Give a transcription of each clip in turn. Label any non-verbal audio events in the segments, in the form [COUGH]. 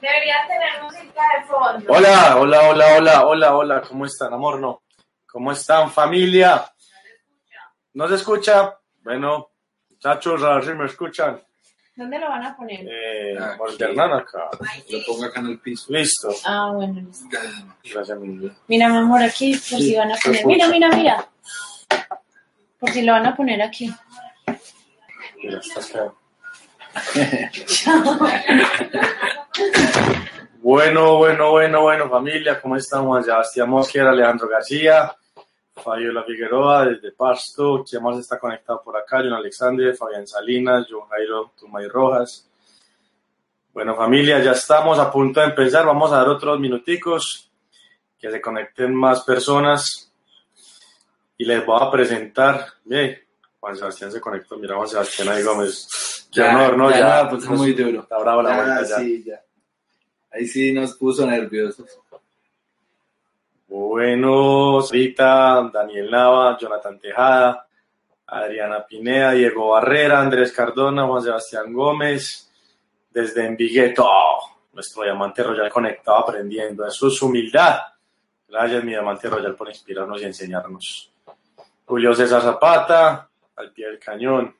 Debería tener música de fondo. Hola, hola, hola, hola, hola, hola, ¿cómo están, amor? No. ¿Cómo están, familia? ¿No se escucha? Bueno, muchachos, a ver si me escuchan. ¿Dónde lo van a poner? Eh, acá. Lo pongo acá en el piso. Listo. Ah, bueno, listo. Gracias, mi vida. Mira, mi amor, aquí, por si van a poner. Mira, mira, mira. Por si lo van a poner aquí. Mira, estás feo. [LAUGHS] [LAUGHS] [LAUGHS] Bueno, bueno, bueno, bueno, familia, ¿cómo estamos? Juan Sebastián Mosquera, Alejandro García, Fabiola Figueroa desde Pasto, ¿quién más está conectado por acá? John Alexander, Fabián Salinas, John Jairo Tumay Rojas. Bueno, familia, ya estamos a punto de empezar, vamos a dar otros minuticos, que se conecten más personas y les voy a presentar, bien, Juan Sebastián se conectó, mira Juan Sebastián ahí Gómez. Qué honor, ¿no? ya, Ya, no, pues, muy duro. Está bravo la vuelta ya. sí, ya. Ahí sí nos puso nerviosos. Bueno, Rita, Daniel Nava, Jonathan Tejada, Adriana Pineda, Diego Barrera, Andrés Cardona, Juan Sebastián Gómez, desde Envigueto, nuestro diamante royal conectado aprendiendo. Eso es humildad. Gracias, mi diamante royal, por inspirarnos y enseñarnos. Julio César Zapata, al pie del cañón,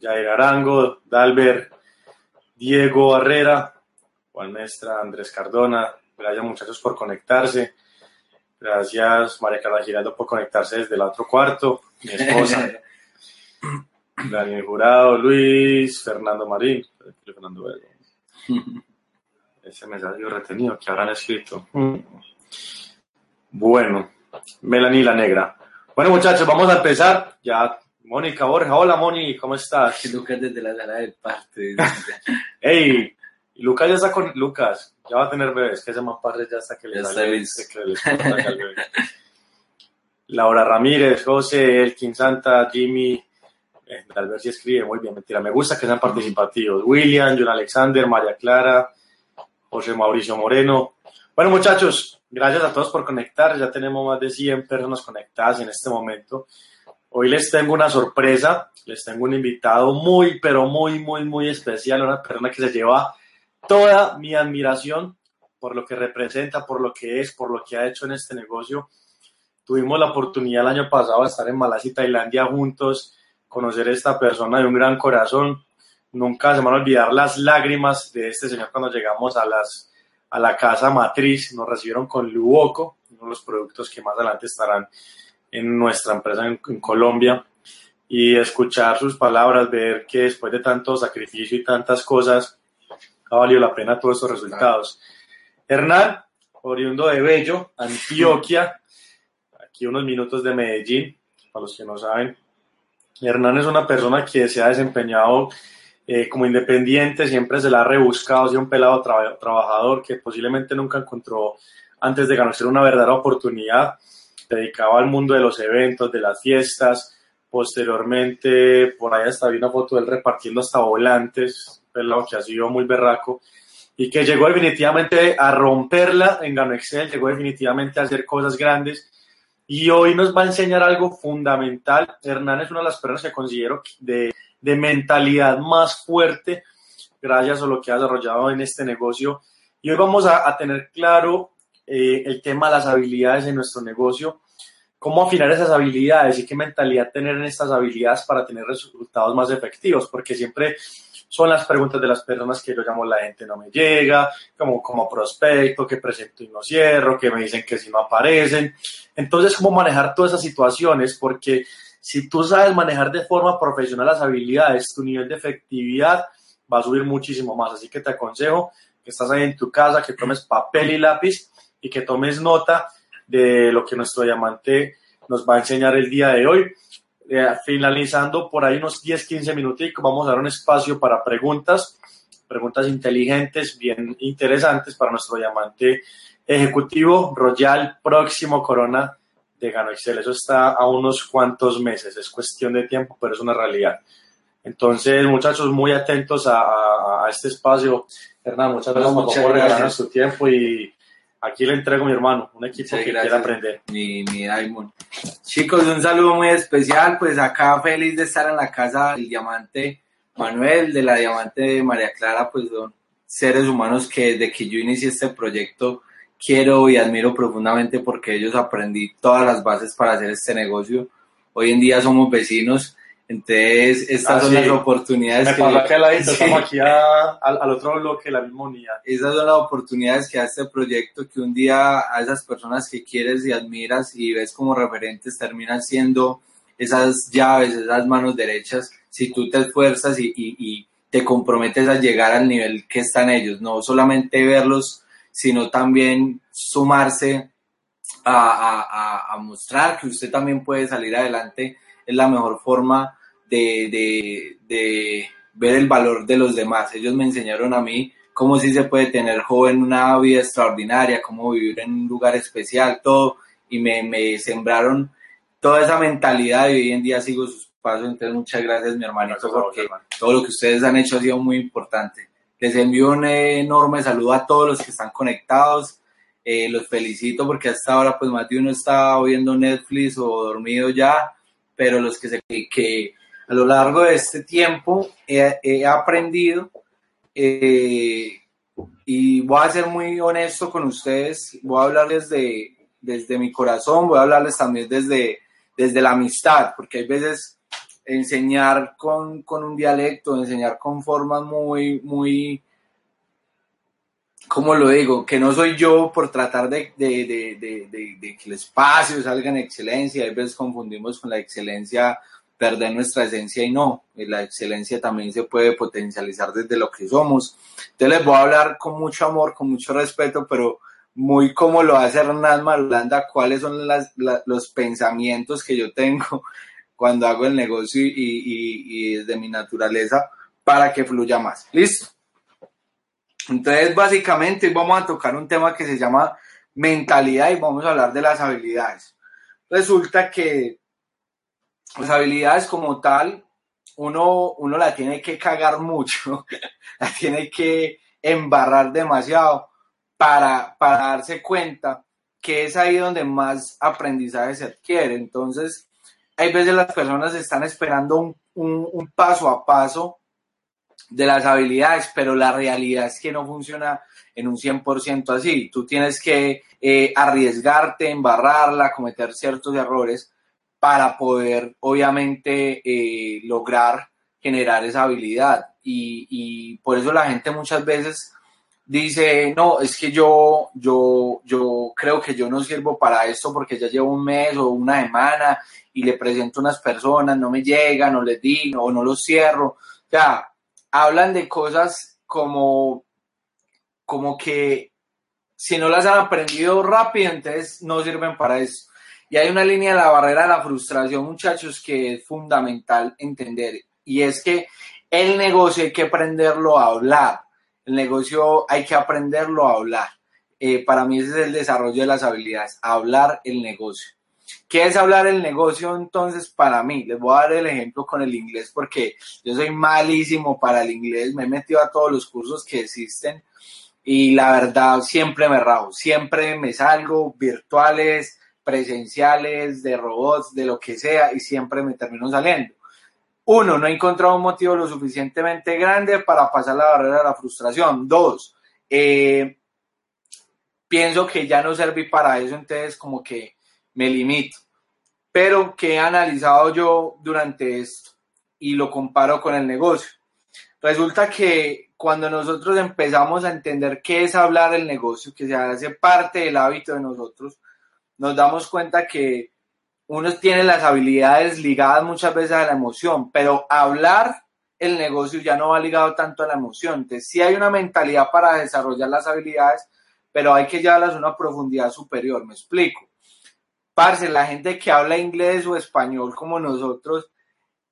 Jair Arango, Dalber, Diego Barrera, Juan Mestra, Andrés Cardona. Gracias, muchachos, por conectarse. Gracias, María Carla Giraldo, por conectarse desde el otro cuarto. Mi esposa, [LAUGHS] Daniel Jurado, Luis, Fernando Marín. Fernando. [LAUGHS] Ese mensaje retenido que habrán escrito. Bueno, Melanie la Negra. Bueno, muchachos, vamos a empezar. Ya, Mónica Borja. Hola, Moni, ¿cómo estás? Lucas desde la sala del parte. [LAUGHS] Hey, y Lucas ya está con Lucas, ya va a tener bebés, que ese más padre ya está que le sale-. [LAUGHS] Laura Ramírez, José, Elkin Santa, Jimmy, eh, al ver si escribe, muy bien, mentira, me gusta que sean participativos. William, John Alexander, María Clara, José Mauricio Moreno. Bueno, muchachos, gracias a todos por conectar, ya tenemos más de 100 personas conectadas en este momento. Hoy les tengo una sorpresa, les tengo un invitado muy, pero muy, muy, muy especial, una persona que se lleva toda mi admiración por lo que representa, por lo que es, por lo que ha hecho en este negocio. Tuvimos la oportunidad el año pasado de estar en Malasia y Tailandia juntos, conocer a esta persona de un gran corazón. Nunca se van a olvidar las lágrimas de este señor cuando llegamos a la casa matriz. Nos recibieron con Luoco, uno de los productos que más adelante estarán en nuestra empresa en, en Colombia. Y escuchar sus palabras, ver que después de tanto sacrificio y tantas cosas, ha valido la pena todos estos resultados. Hernán, oriundo de Bello, Antioquia, aquí unos minutos de Medellín, para los que no saben. Hernán es una persona que se ha desempeñado eh, como independiente, siempre se la ha rebuscado, ha sido un pelado tra- trabajador que posiblemente nunca encontró antes de ganarse una verdadera oportunidad, dedicaba al mundo de los eventos, de las fiestas, posteriormente por ahí hasta vi una foto de él repartiendo hasta volantes, pelado que ha sido muy berraco y que llegó definitivamente a romperla en Gano Excel, llegó definitivamente a hacer cosas grandes y hoy nos va a enseñar algo fundamental. Hernán es una de las personas que considero de, de mentalidad más fuerte gracias a lo que ha desarrollado en este negocio. Y hoy vamos a, a tener claro eh, el tema de las habilidades en nuestro negocio, cómo afinar esas habilidades y qué mentalidad tener en estas habilidades para tener resultados más efectivos, porque siempre son las preguntas de las personas que yo llamo la gente no me llega, como, como prospecto, que presento y no cierro, que me dicen que si no aparecen. Entonces, cómo manejar todas esas situaciones, porque si tú sabes manejar de forma profesional las habilidades, tu nivel de efectividad va a subir muchísimo más. Así que te aconsejo que estás ahí en tu casa, que tomes papel y lápiz y que tomes nota de lo que nuestro diamante nos va a enseñar el día de hoy. Eh, finalizando por ahí unos 10, 15 minuticos, vamos a dar un espacio para preguntas, preguntas inteligentes, bien interesantes para nuestro diamante ejecutivo Royal próximo Corona de Gano Excel. Eso está a unos cuantos meses, es cuestión de tiempo, pero es una realidad. Entonces, muchachos, muy atentos a, a, a este espacio. Hernán, muchas gracias muchas por regalarnos su tiempo y aquí le entrego a mi hermano, un equipo Muchas que gracias. quiere aprender. Mi, mi Diamond. Chicos, un saludo muy especial. Pues acá feliz de estar en la casa del diamante Manuel, de la diamante María Clara, pues son seres humanos que desde que yo inicié este proyecto quiero y admiro profundamente porque ellos aprendí todas las bases para hacer este negocio. Hoy en día somos vecinos, entonces estas Ah, son sí. las oportunidades Me que... al ladito, [LAUGHS] Sí. estamos aquí a- al, al otro bloque, la misma unidad. Esas son las oportunidades que da este proyecto, que un día a esas personas que quieres y admiras y ves como referentes terminan siendo esas llaves, esas manos derechas, si tú te esfuerzas y, y- y te comprometes a llegar al nivel que están ellos, no solamente verlos, sino también sumarse a, a- a- a mostrar que usted también puede salir adelante, es la mejor forma de, de- de ver el valor de los demás. Ellos me enseñaron a mí cómo sí se puede tener joven una vida extraordinaria, cómo vivir en un lugar especial, todo, y me, me sembraron toda esa mentalidad y hoy en día sigo sus pasos. Entonces, muchas gracias, mi hermanito, Gracias porque hermano. todo lo que ustedes han hecho ha sido muy importante. Les envío un enorme saludo a todos los que están conectados. Eh, los felicito porque hasta ahora pues más de uno está viendo Netflix o dormido ya, pero los que, se, que a lo largo de este tiempo he, aprendido eh, y voy a ser muy honesto con ustedes, voy a hablarles de, desde mi corazón, voy a hablarles también desde, desde la amistad, porque hay veces enseñar con, con un dialecto, enseñar con formas muy, muy, ¿cómo lo digo? Que no soy yo por tratar de, de, de, de, que el espacio salga en excelencia, hay veces confundimos con la excelencia perder nuestra esencia y no, y la excelencia también se puede potencializar desde lo que somos. Entonces les voy a hablar con mucho amor, con mucho respeto, pero muy como lo hace Hernán Marulanda, cuáles son las, la- los pensamientos que yo tengo [LAUGHS] cuando hago el negocio y, y, y desde mi naturaleza para que fluya más. ¿Listo? Entonces, básicamente, hoy vamos a tocar un tema que se llama mentalidad y vamos a hablar de las habilidades. Resulta que las habilidades como tal, uno, uno la tiene que cagar mucho, [LAUGHS] la tiene que embarrar demasiado para, para darse cuenta que es ahí donde más aprendizaje se adquiere. Entonces, hay veces las personas están esperando un, un, un paso a paso de las habilidades, pero la realidad es que no funciona en un 100% así. Tú tienes que eh, arriesgarte, embarrarla, cometer ciertos errores para poder, obviamente, eh, lograr generar esa habilidad. Y, por eso la gente muchas veces dice, no, es que yo, yo, yo creo que yo no sirvo para esto porque ya llevo un mes o una semana y le presento unas personas, no me llegan, no les di, o no los cierro. O sea, hablan de cosas como, como que si no las han aprendido rápido, entonces no sirven para eso. Y hay una línea de la barrera de la frustración, muchachos, que es fundamental entender. Y es que el negocio hay que aprenderlo a hablar. El negocio hay que aprenderlo a hablar. Eh, para mí ese es el desarrollo de las habilidades, hablar el negocio. ¿Qué es hablar el negocio entonces para mí? Les voy a dar el ejemplo con el inglés porque yo soy malísimo para el inglés, me he metido a todos los cursos que existen y la verdad siempre me rajo, siempre me salgo virtuales, presenciales, de robots, de lo que sea y siempre me termino saliendo. Uno, no he encontrado un motivo lo suficientemente grande para pasar la barrera de la frustración. Dos, eh, pienso que ya no serví para eso, entonces como que me limito. Pero que he analizado yo durante esto y lo comparo con el negocio. Resulta que cuando nosotros empezamos a entender qué es hablar el negocio, que se hace parte del hábito de nosotros, nos damos cuenta que uno tiene las habilidades ligadas muchas veces a la emoción, pero hablar el negocio ya no va ligado tanto a la emoción. Entonces, sí hay una mentalidad para desarrollar las habilidades, pero hay que llevarlas a una profundidad superior. Me explico. Parce, la gente que habla inglés o español como nosotros,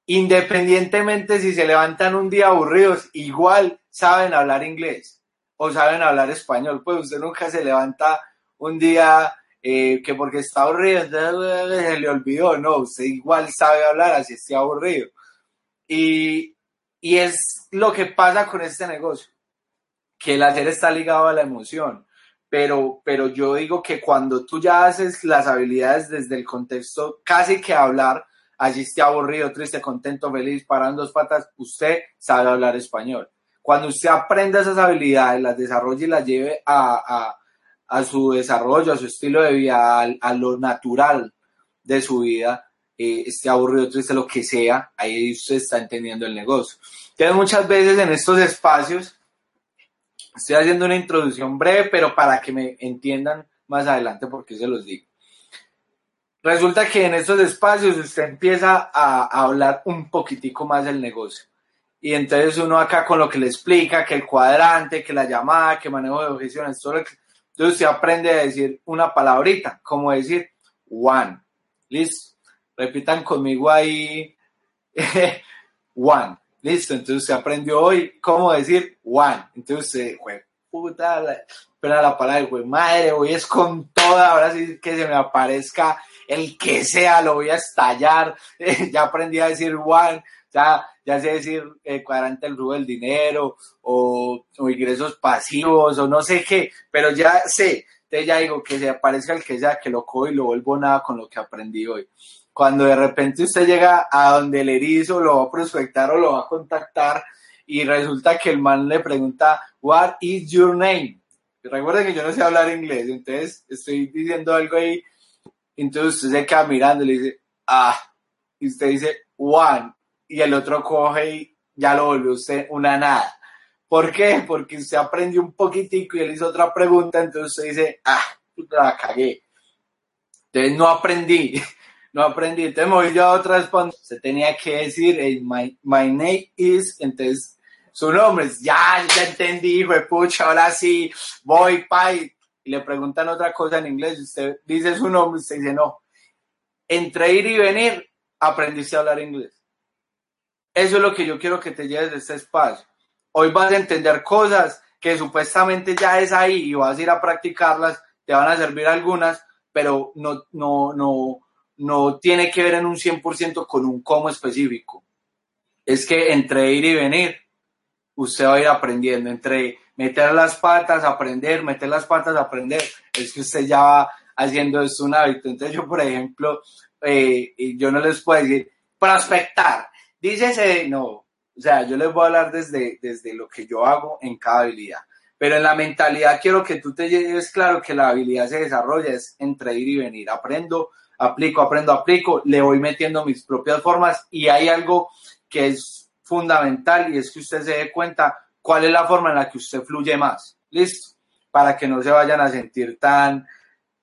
independientemente si se levantan un día aburridos, igual saben hablar inglés o saben hablar español. Pues usted nunca se levanta un día eh, que porque está aburrido, se le olvidó. No, usted igual sabe hablar así esté aburrido. Y, y es lo que pasa con este negocio, que el hacer está ligado a la emoción pero, pero yo digo que cuando tú ya haces las habilidades desde el contexto casi que hablar, allí esté aburrido, triste, contento, feliz, parando dos patas, usted sabe hablar español. Cuando usted aprenda esas habilidades, las desarrolle y las lleve a, a, su desarrollo, a su estilo de vida, a, lo natural de su vida, eh, esté aburrido, triste, lo que sea, ahí usted está entendiendo el negocio. Entonces muchas veces en estos espacios, estoy haciendo una introducción breve, pero para que me entiendan más adelante por qué se los digo. Resulta que en estos espacios usted empieza a, hablar un poquitico más del negocio. Y entonces uno acá con lo que le explica, que el cuadrante, que la llamada, que manejo de objeciones, todo entonces usted aprende a decir una palabrita, como decir one. ¿Listo? Repitan conmigo ahí [LAUGHS] one. Listo, entonces usted aprendió hoy cómo decir one. Entonces usted, puta, pero la palabra, güey, madre, hoy es con toda, ahora sí que se me aparezca el que sea, lo voy a estallar. [LAUGHS] ya aprendí a decir one, ya, ya sé decir eh, cuadrante el rubro del dinero, o, o, ingresos pasivos, o no sé qué, pero ya sé, entonces ya digo que se aparezca el que sea, que lo cojo y lo vuelvo nada con lo que aprendí hoy. Cuando de repente usted llega a donde el erizo lo va a prospectar o lo va a contactar, y resulta que el man le pregunta, What is your name? Recuerden que yo no sé hablar inglés, entonces estoy diciendo algo ahí, entonces usted se queda mirando y le dice, ah, y usted dice, one, y el otro coge y ya lo volvió usted una nada. ¿Por qué? Porque usted aprendió un poquitico y él hizo otra pregunta, entonces usted dice, ah, la cagué. Entonces no aprendí, [LAUGHS] no aprendí. Entonces me voy yo a otra respuesta. Se tenía que decir, my, my name is, entonces su nombre, ya, ya entendí, hijo de pucha, ahora sí, voy, pai. Y le preguntan otra cosa en inglés, usted dice su nombre, usted dice no. Entre ir y venir, aprendiste a hablar inglés. Eso es lo que yo quiero que te lleves de este espacio. Hoy vas a entender cosas que supuestamente ya es ahí y vas a ir a practicarlas, te van a servir algunas, pero no, no, no, no tiene que ver en un 100% con un cómo específico. Es que entre ir y venir, usted va a ir aprendiendo entre meter las patas, aprender, meter las patas, aprender. Es que usted ya va haciendo esto un hábito. Entonces yo, por ejemplo, eh, yo no les puedo decir prospectar. Dícese, no. O sea, yo les voy a hablar desde, desde lo que yo hago en cada habilidad. Pero en la mentalidad quiero que tú te lleves claro que la habilidad se desarrolla es entre ir y venir. Aprendo, aplico, aprendo, aplico, le voy metiendo mis propias formas y hay algo que es fundamental y es que usted se dé cuenta cuál es la forma en la que usted fluye más. ¿Listo? Para que no se vayan a sentir tan,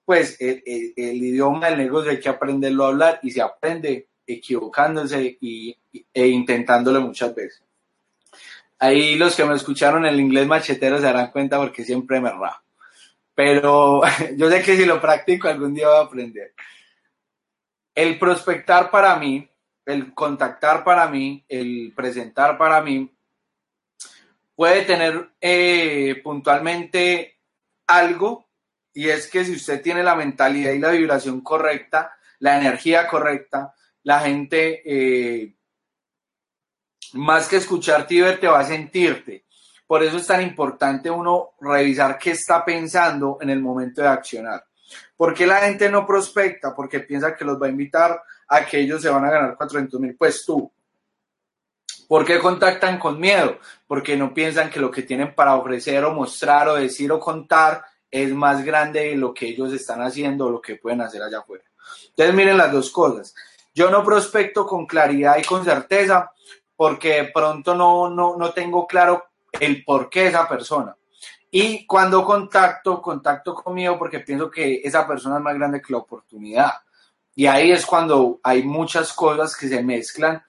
pues el, idioma del negocio hay que aprenderlo a hablar y se aprende equivocándose y, e intentándolo muchas veces. Ahí los que me escucharon el inglés machetero se darán cuenta porque siempre me rajo. Pero [LAUGHS] yo sé que si lo practico algún día voy a aprender. El prospectar para mí el contactar para mí, el presentar para mí, puede tener eh, puntualmente algo, y es que si usted tiene la mentalidad y la vibración correcta, la energía correcta, la gente, eh, más que escucharte y verte, va a sentirte. Por eso es tan importante uno revisar qué está pensando en el momento de accionar. ¿Por qué la gente no prospecta? Porque piensa que los va a invitar a que ellos se van a ganar 400 mil. Pues tú. ¿Por qué contactan con miedo? Porque no piensan que lo que tienen para ofrecer o mostrar o decir o contar es más grande de lo que ellos están haciendo o lo que pueden hacer allá afuera. Entonces miren las dos cosas. Yo no prospecto con claridad y con certeza porque de pronto no, no, no tengo claro el por qué esa persona. Y cuando contacto, contacto conmigo porque pienso que esa persona es más grande que la oportunidad. Y ahí es cuando hay muchas cosas que se mezclan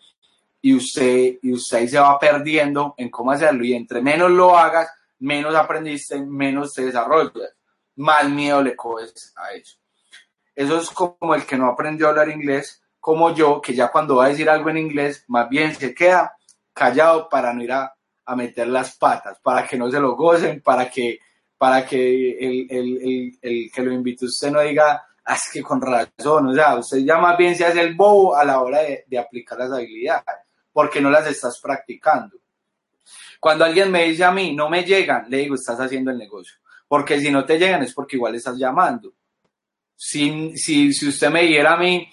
y usted, y usted ahí se va perdiendo en cómo hacerlo. Y entre menos lo hagas, menos aprendiste, menos te desarrollas, más miedo le coges a eso. Eso es como el que no aprendió a hablar inglés, como yo, que ya cuando va a decir algo en inglés, más bien se queda callado para no ir a, meter las patas, para que no se lo gocen, para que, para que el, el, el que lo invite usted no diga, Ah, es que con razón, o sea, usted ya más bien se hace el bobo a la hora de, aplicar las habilidades, porque no las estás practicando. Cuando alguien me dice a mí, no me llegan, le digo, estás haciendo el negocio. Porque si no te llegan es porque igual estás llamando. Si, si, si usted me dijera a mí,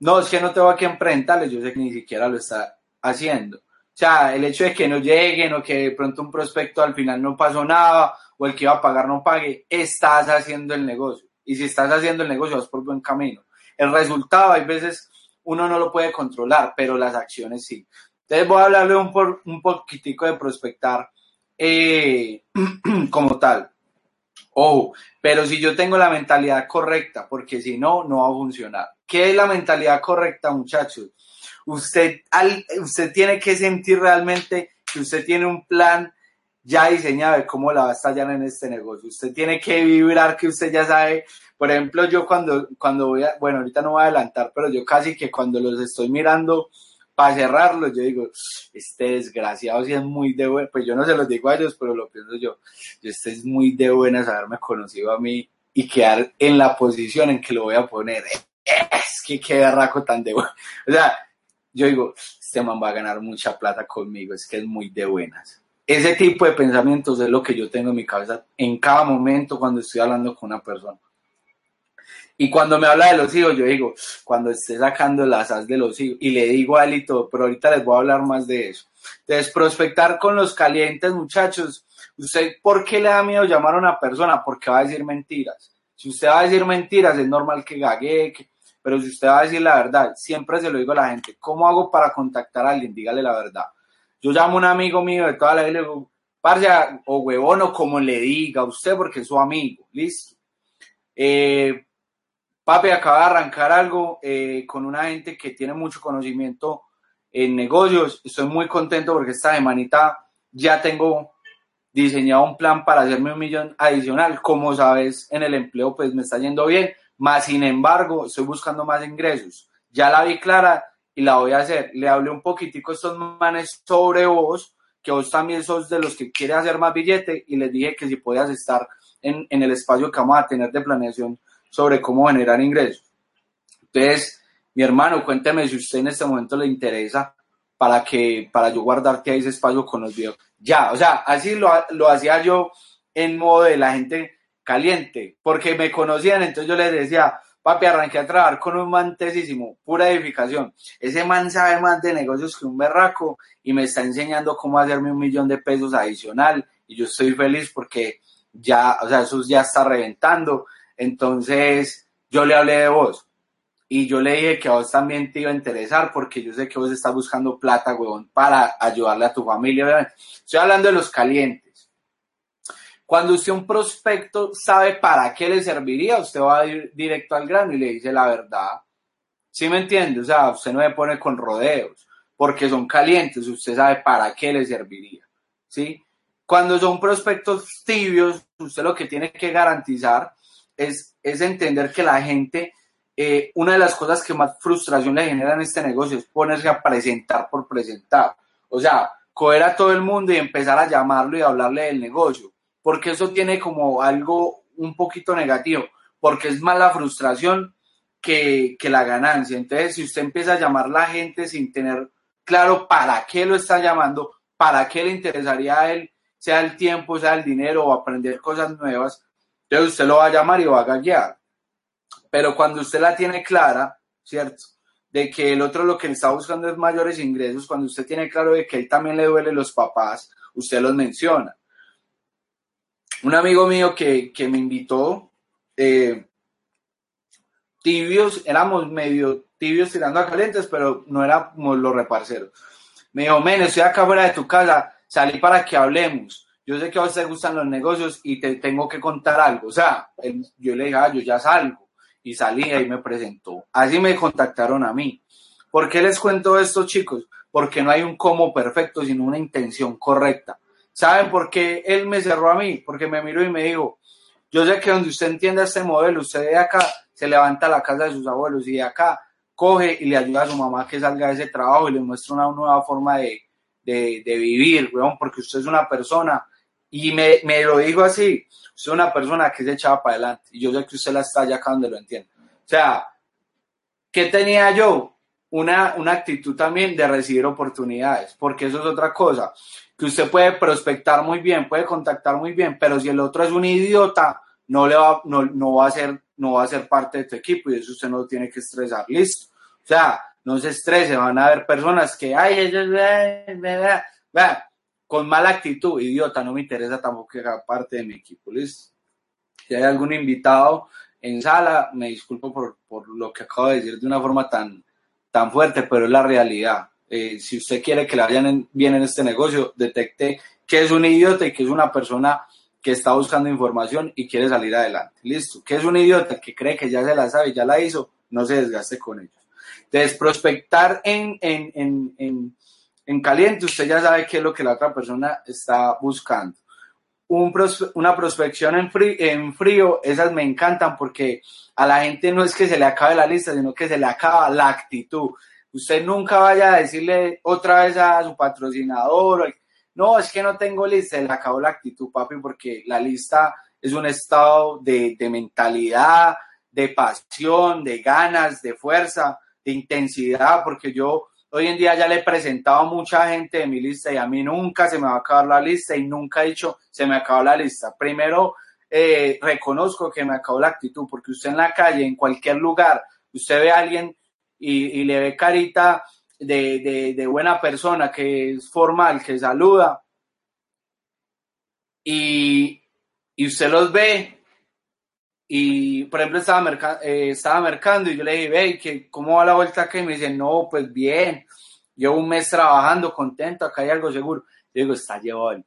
no, es que no tengo a quién yo sé que ni siquiera lo está haciendo. sea, el hecho de que no lleguen o que de pronto un prospecto al final no pasó nada o el que iba a pagar no pague, estás haciendo el negocio. Y si estás haciendo el negocio, vas por buen camino. El resultado, hay veces uno no lo puede controlar, pero las acciones sí. Entonces voy a hablarle un, por, un poquitico de prospectar eh, [CLEARS THROAT] como tal. Ojo, pero si yo tengo la mentalidad correcta, porque si no, no va a funcionar. ¿Qué es la mentalidad correcta, muchachos? Usted, usted tiene que sentir realmente que usted tiene un plan ya diseñado de cómo la va a estallar en este negocio. Usted tiene que vibrar que usted ya sabe. Por ejemplo, yo cuando, cuando voy a, bueno, ahorita no voy a adelantar, pero yo casi que cuando los estoy mirando para cerrarlos, yo digo, este desgraciado si es muy de buena, pues yo no se los digo a ellos, pero lo pienso yo, este es muy de buenas haberme conocido a mí y quedar en la posición en que lo voy a poner. Es que qué raco tan de bueno. O sea, yo digo, este man va a ganar mucha plata conmigo, es que es muy de buenas ese tipo de pensamientos es lo que yo tengo en mi cabeza en cada momento cuando estoy hablando con una persona. Y cuando me habla de los hijos, yo digo, cuando esté sacando las as de los hijos, y le digo a todo, pero ahorita les voy a hablar más de eso. Entonces, prospectar con los calientes, muchachos. ¿Usted por qué le da miedo llamar a una persona? Porque va a decir mentiras. Si usted va a decir mentiras, es normal que gague, pero si usted va a decir la verdad, siempre se lo digo a la gente, ¿cómo hago para contactar a alguien? Dígale la verdad yo llamo a un amigo mío de toda la vida y le digo, parce, o huevón, o como le diga a usted, porque es su amigo, listo. Eh, papi, acaba de arrancar algo eh, con una gente que tiene mucho conocimiento en negocios. Estoy muy contento porque esta semanita ya tengo diseñado un plan para hacerme un millón adicional. Como sabes, en el empleo pues me está yendo bien, más sin embargo, estoy buscando más ingresos. Ya la vi clara y la voy a hacer. Le hablé un poquitico a estos manes sobre vos, que vos también sos de los que quiere hacer más billete y les dije que si podías estar en, en el espacio que vamos a tener de planeación sobre cómo generar ingresos. Entonces, mi hermano, cuénteme si usted en este momento le interesa para que para yo guardarte ahí ese espacio con los videos. Ya, o sea, así lo, lo hacía yo en modo de la gente caliente, porque me conocían, entonces yo les decía, Papi, arranqué a trabajar con un man tesísimo, pura edificación. Ese man sabe más de negocios que un berraco y me está enseñando cómo hacerme un millón de pesos adicional. Y yo estoy feliz porque ya, o sea, eso ya está reventando. Entonces, yo le hablé de vos. Y yo le dije que a vos también te iba a interesar porque yo sé que vos estás buscando plata, huevón, para ayudarle a tu familia. Estoy hablando de los calientes cuando usted un prospecto sabe para qué le serviría, usted va a ir directo al grano y le dice la verdad. ¿Sí me entiende? O sea, usted no me pone con rodeos, porque son calientes, usted sabe para qué le serviría. ¿Sí? Cuando son prospectos tibios, usted lo que tiene que garantizar es, es entender que la gente, eh, una de las cosas que más frustración le genera en este negocio es ponerse a presentar por presentar. O sea, coger a todo el mundo y empezar a llamarlo y hablarle del negocio porque eso tiene como algo un poquito negativo, porque es más la frustración que, la ganancia. Entonces, si usted empieza a llamar a la gente sin tener claro para qué lo está llamando, para qué le interesaría a él, sea el tiempo, sea el dinero o aprender cosas nuevas, entonces usted lo va a llamar y va a guiar. Pero cuando usted la tiene clara, ¿cierto? De que el otro lo que está buscando es mayores ingresos, cuando usted tiene claro de que él también le duele los papás, usted los menciona un amigo mío que, me invitó, eh, tibios, éramos medio tibios tirando a calientes, pero no éramos los reparceros. Me dijo, men, estoy acá fuera de tu casa, salí para que hablemos. Yo sé que a usted gustan los negocios y te tengo que contar algo. O sea, yo le dije, ah, yo ya salgo. Y salí y me presentó. Así me contactaron a mí. ¿Por qué les cuento esto, chicos? Porque no hay un cómo perfecto, sino una intención correcta. ¿Saben por qué él me cerró a mí? Porque me miró y me dijo, yo sé que donde usted entienda este modelo, usted de acá se levanta a la casa de sus abuelos y de acá coge y le ayuda a su mamá que salga de ese trabajo y le muestra una nueva forma de, vivir, weón, porque usted es una persona, y me, me, lo dijo así, usted es una persona que se echaba para adelante, y yo sé que usted la está allá acá donde lo entiende. O sea, ¿qué tenía yo? Una, una actitud también de recibir oportunidades, porque eso es otra cosa que usted puede prospectar muy bien, puede contactar muy bien, pero si el otro es un idiota, no, le va, no, no, va a ser, no va a ser parte de tu equipo y eso usted no lo tiene que estresar. Listo. O sea, no se estrese, van a haber personas que, ay, ellos, con mala actitud, idiota, no me interesa tampoco que haga parte de mi equipo, ¿listo? Si hay algún invitado en sala, me disculpo por, por lo que acabo de decir de una forma tan, tan fuerte, pero es la realidad. Eh, si usted quiere que le vayan bien en este negocio, detecte que es un idiota y que es una persona que está buscando información y quiere salir adelante. Listo. Que es un idiota que cree que ya se la sabe, ya la hizo, no se desgaste con ellos. Entonces, prospectar en, en, en, en, en caliente, usted ya sabe qué es lo que la otra persona está buscando. Un una prospección en frío, esas me encantan porque a la gente no es que se le acabe la lista, sino que se le acaba la actitud. Usted nunca vaya a decirle otra vez a su patrocinador, no, es que no tengo lista, se le acabó la actitud, papi, porque la lista es un estado de mentalidad, de pasión, de ganas, de fuerza, de intensidad, porque yo hoy en día ya le he presentado a mucha gente de mi lista y a mí nunca se me va a acabar la lista y nunca he dicho se me acabó la lista. Primero, eh, reconozco que me acabó la actitud, porque usted en la calle, en cualquier lugar, usted ve a alguien y, le ve carita de, de, buena persona, que es formal, que saluda, y, y usted los ve, y por ejemplo estaba, eh, estaba mercando y yo le dije, ve, que ¿cómo va la vuelta acá? Y me dice, no, pues bien, llevo un mes trabajando, contento, acá hay algo seguro. Yo digo, está llevado,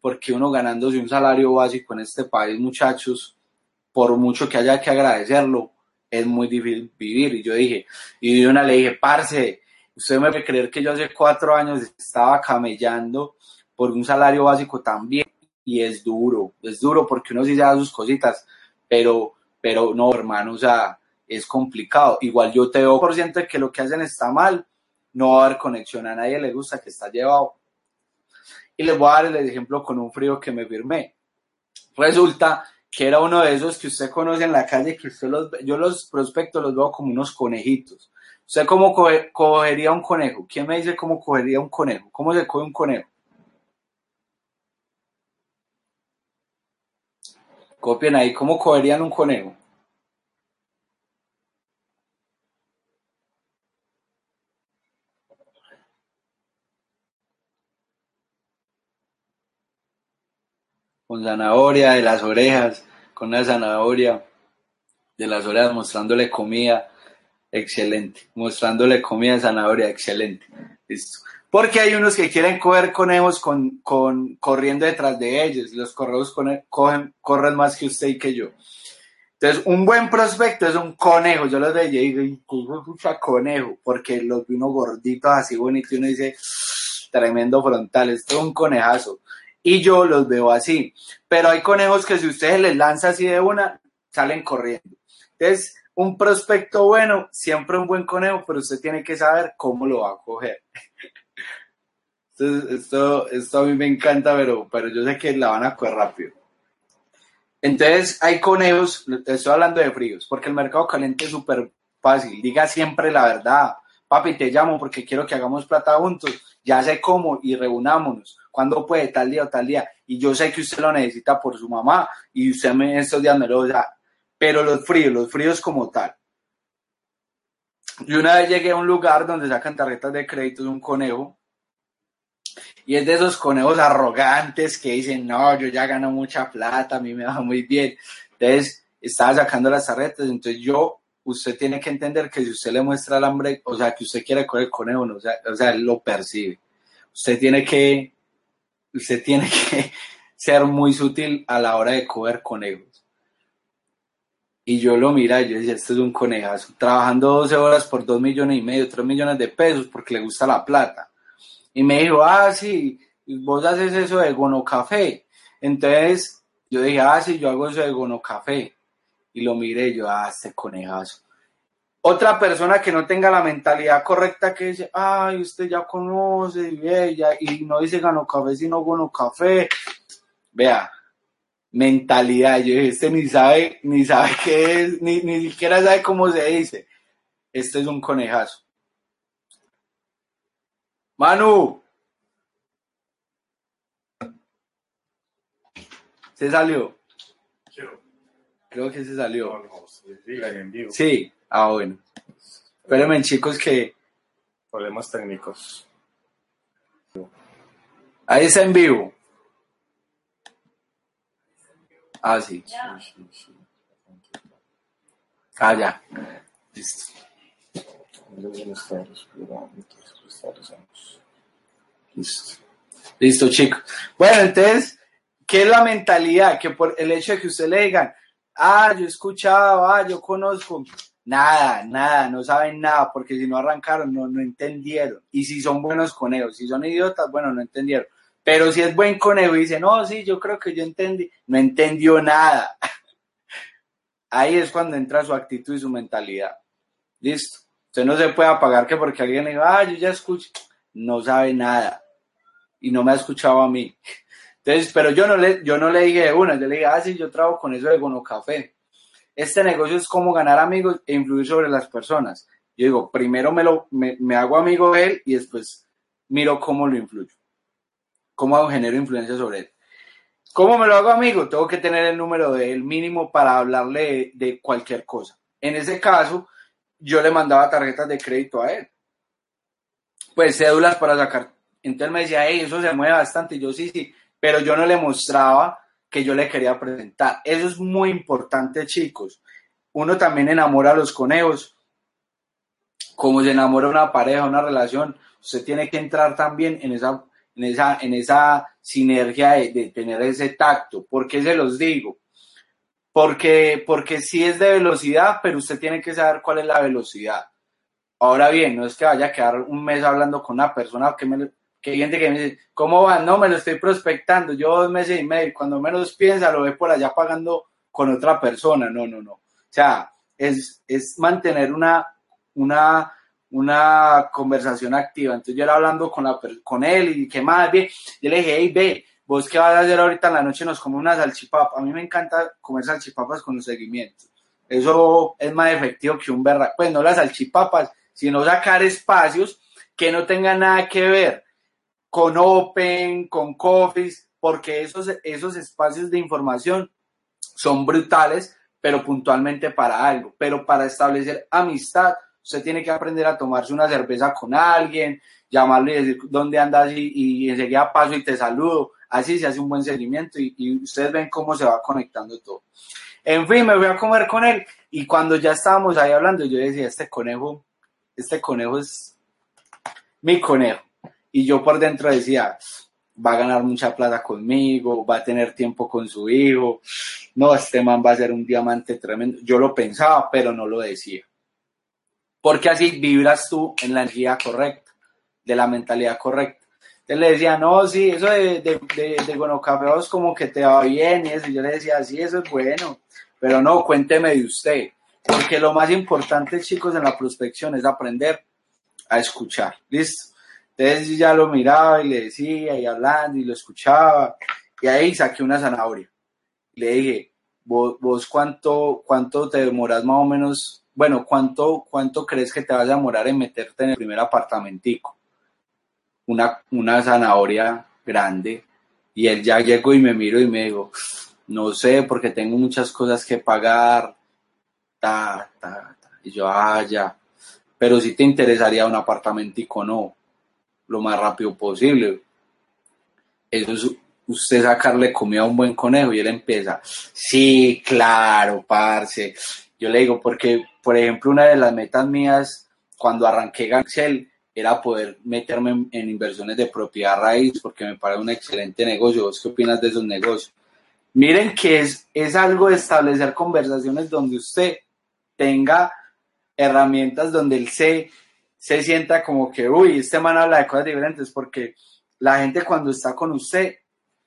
porque uno ganándose un salario básico en este país, muchachos, por mucho que haya que agradecerlo, es muy difícil vivir. Y yo dije, y de una le dije, parce, usted me puede creer que yo hace cuatro años estaba camellando por un salario básico también, y es duro, es duro porque uno sí se da sus cositas, pero, pero no, hermano, o sea, es complicado. Igual yo te veo por ciento de que lo que hacen está mal, no va a haber conexión, a nadie le gusta que está llevado. Y les voy a dar el ejemplo con un frío que me firmé. Resulta que era uno de esos que usted conoce en la calle, que usted los, yo los prospectos los veo como unos conejitos. ¿Usted cómo cogería un conejo? ¿Quién me dice cómo cogería un conejo? ¿Cómo se coge un conejo? Copien ahí, ¿cómo cogerían un conejo? con zanahoria de las orejas, con una zanahoria de las orejas mostrándole comida, excelente, mostrándole comida de zanahoria, excelente. Listo. Porque hay unos que quieren coger conejos con, corriendo detrás de ellos, los correos corren más que usted y que yo. Entonces, un buen prospecto es un conejo. Yo los veía y digo, conejo, porque los vi unos gorditos así bonitos y uno dice, tremendo frontal, esto es un conejazo y yo los veo así. Pero hay conejos que si ustedes les lanza así de una, salen corriendo. Entonces, un prospecto bueno, siempre un buen conejo, pero usted tiene que saber cómo lo va a coger. Entonces, esto, esto a mí me encanta, pero, pero yo sé que la van a coger rápido. Entonces, hay conejos, estoy hablando de fríos, porque el mercado caliente es súper fácil. Diga siempre la verdad. Papi, te llamo porque quiero que hagamos plata juntos. Ya sé cómo y reunámonos cuándo puede, tal día o tal día. Y yo sé que usted lo necesita por su mamá y usted en estos días me lo da. Pero los fríos, los fríos como tal. Yo una vez llegué a un lugar donde sacan tarjetas de crédito de un conejo y es de esos conejos arrogantes que dicen, no, yo ya gano mucha plata, a mí me va muy bien. Entonces, estaba sacando las tarjetas, entonces yo, usted tiene que entender que si usted le muestra el hambre, o sea, que usted quiere coger el conejo, o, sea, él lo percibe. Usted tiene que usted tiene que [LAUGHS] ser muy sutil a la hora de coger conejos. Y yo lo mira yo decía, este es un conejazo, trabajando 12 horas por 2 millones y medio, 3 millones de pesos porque le gusta la plata. Y me dijo, ah, sí, vos haces eso de Gono Café. Entonces yo dije, ah, sí, yo hago eso de Gono Café. Y lo miré y yo, ah, este conejazo. Otra persona que no tenga la mentalidad correcta que dice, ay, usted ya conoce, y y no dice gano café, sino gano café. Vea, mentalidad. Yo dije, este ni sabe, ni sabe qué es, ni, ni siquiera sabe cómo se dice. Este es un conejazo. Manu. Se salió. Creo que se salió. Sí. Ah, bueno. Espérenme, chicos, que Problemas técnicos. Ahí está en vivo. Ah, sí. Ah, ya. Listo. Respirando, estabilizamos. Listo. Listo, chicos. Bueno, entonces, ¿qué es la mentalidad? Que por el hecho de que usted le digan, ah, yo he escuchado, ah, yo conozco, nada, nada, no saben nada, porque si no arrancaron, no, no entendieron. Y si son buenos conejos, si son idiotas, bueno, no entendieron. Pero si es buen conejo y dice, no, sí, yo creo que yo entendí, no entendió nada. [LAUGHS] Ahí es cuando entra su actitud y su mentalidad. Listo. Usted no se puede apagar que porque alguien le diga, ah, yo ya escucho, no sabe nada. Y no me ha escuchado a mí. Entonces, pero yo no le, yo no le dije de una, yo le dije, ah, sí, yo trabajo con eso de Gono Café. Este negocio es como ganar amigos e influir sobre las personas. Yo digo, primero me, lo, me, me hago amigo de él y después miro cómo lo influyo. Cómo hago, genero influencia sobre él. ¿Cómo me lo hago amigo? Tengo que tener el número de él mínimo para hablarle de, de cualquier cosa. En ese caso, yo le mandaba tarjetas de crédito a él. Pues cédulas para sacar. Entonces me decía, hey, eso se mueve bastante. Y yo sí, sí, pero yo no le mostraba que yo le quería presentar. Eso es muy importante, chicos. Uno también enamora a los conejos. Como se enamora una pareja, una relación, usted tiene que entrar también en esa, en esa, en esa sinergia de, de tener ese tacto. ¿Por qué se los digo? Porque, porque sí es de velocidad, pero usted tiene que saber cuál es la velocidad. Ahora bien, no es que vaya a quedar un mes hablando con una persona que me, que hay gente que me dice, ¿cómo va? No, me lo estoy prospectando, yo dos meses y medio, cuando menos piensa, lo ve por allá pagando con otra persona. No, no, no. O sea, es, es mantener una, una, una conversación activa. Entonces yo era hablando con, la, con él y qué más, bien. Yo le dije, hey, ve, vos qué vas a hacer ahorita en la noche, nos comemos una salchipapa. A mí me encanta comer salchipapas con los seguimientos. Eso es más efectivo que un berra. Pues no las salchipapas, sino sacar espacios que no tengan nada que ver con Open, con Coffees, porque esos, esos espacios de información son brutales, pero puntualmente para algo. Pero para establecer amistad, usted tiene que aprender a tomarse una cerveza con alguien, llamarle y decir dónde andas y, y enseguida paso y te saludo. Así se hace un buen seguimiento y, ustedes ven cómo se va conectando todo. En fin, me voy a comer con él y cuando ya estábamos ahí hablando, yo decía, este conejo, este conejo es mi conejo. Y yo por dentro decía, va a ganar mucha plata conmigo, va a tener tiempo con su hijo, no, este man va a ser un diamante tremendo. Yo lo pensaba, pero no lo decía. Porque así vibras tú en la energía correcta, de la mentalidad correcta. Entonces le decía, no, sí, eso de, de, de, de bueno, cafeos como que te va bien y eso. Y yo le decía, sí, eso es bueno, pero no, cuénteme de usted. Porque lo más importante, chicos, en la prospección es aprender a escuchar. ¿Listo? Entonces ya lo miraba y le decía, y hablando, y lo escuchaba. Y ahí saqué una zanahoria. Le dije, vos, vos cuánto, cuánto te demoras más o menos, bueno, cuánto, cuánto crees que te vas a demorar en meterte en el primer apartamentico. Una, una zanahoria grande. Y él ya llegó y me miró y me dijo, no sé, porque tengo muchas cosas que pagar. Ta, ta, ta. Y yo, ah, ya. Pero si te interesaría un apartamentico, no. Lo más rápido posible. Eso es usted sacarle comida a un buen conejo y él empieza, sí, claro, parce. Yo le digo, porque, por ejemplo, una de las metas mías cuando arranqué Gancel era poder meterme en, en inversiones de propiedad raíz, porque me parece un excelente negocio. ¿Vos qué opinas de esos negocios? Miren que es, es algo de establecer conversaciones donde usted tenga herramientas donde él se, se sienta como que, uy, este man habla de cosas diferentes, porque la gente cuando está con usted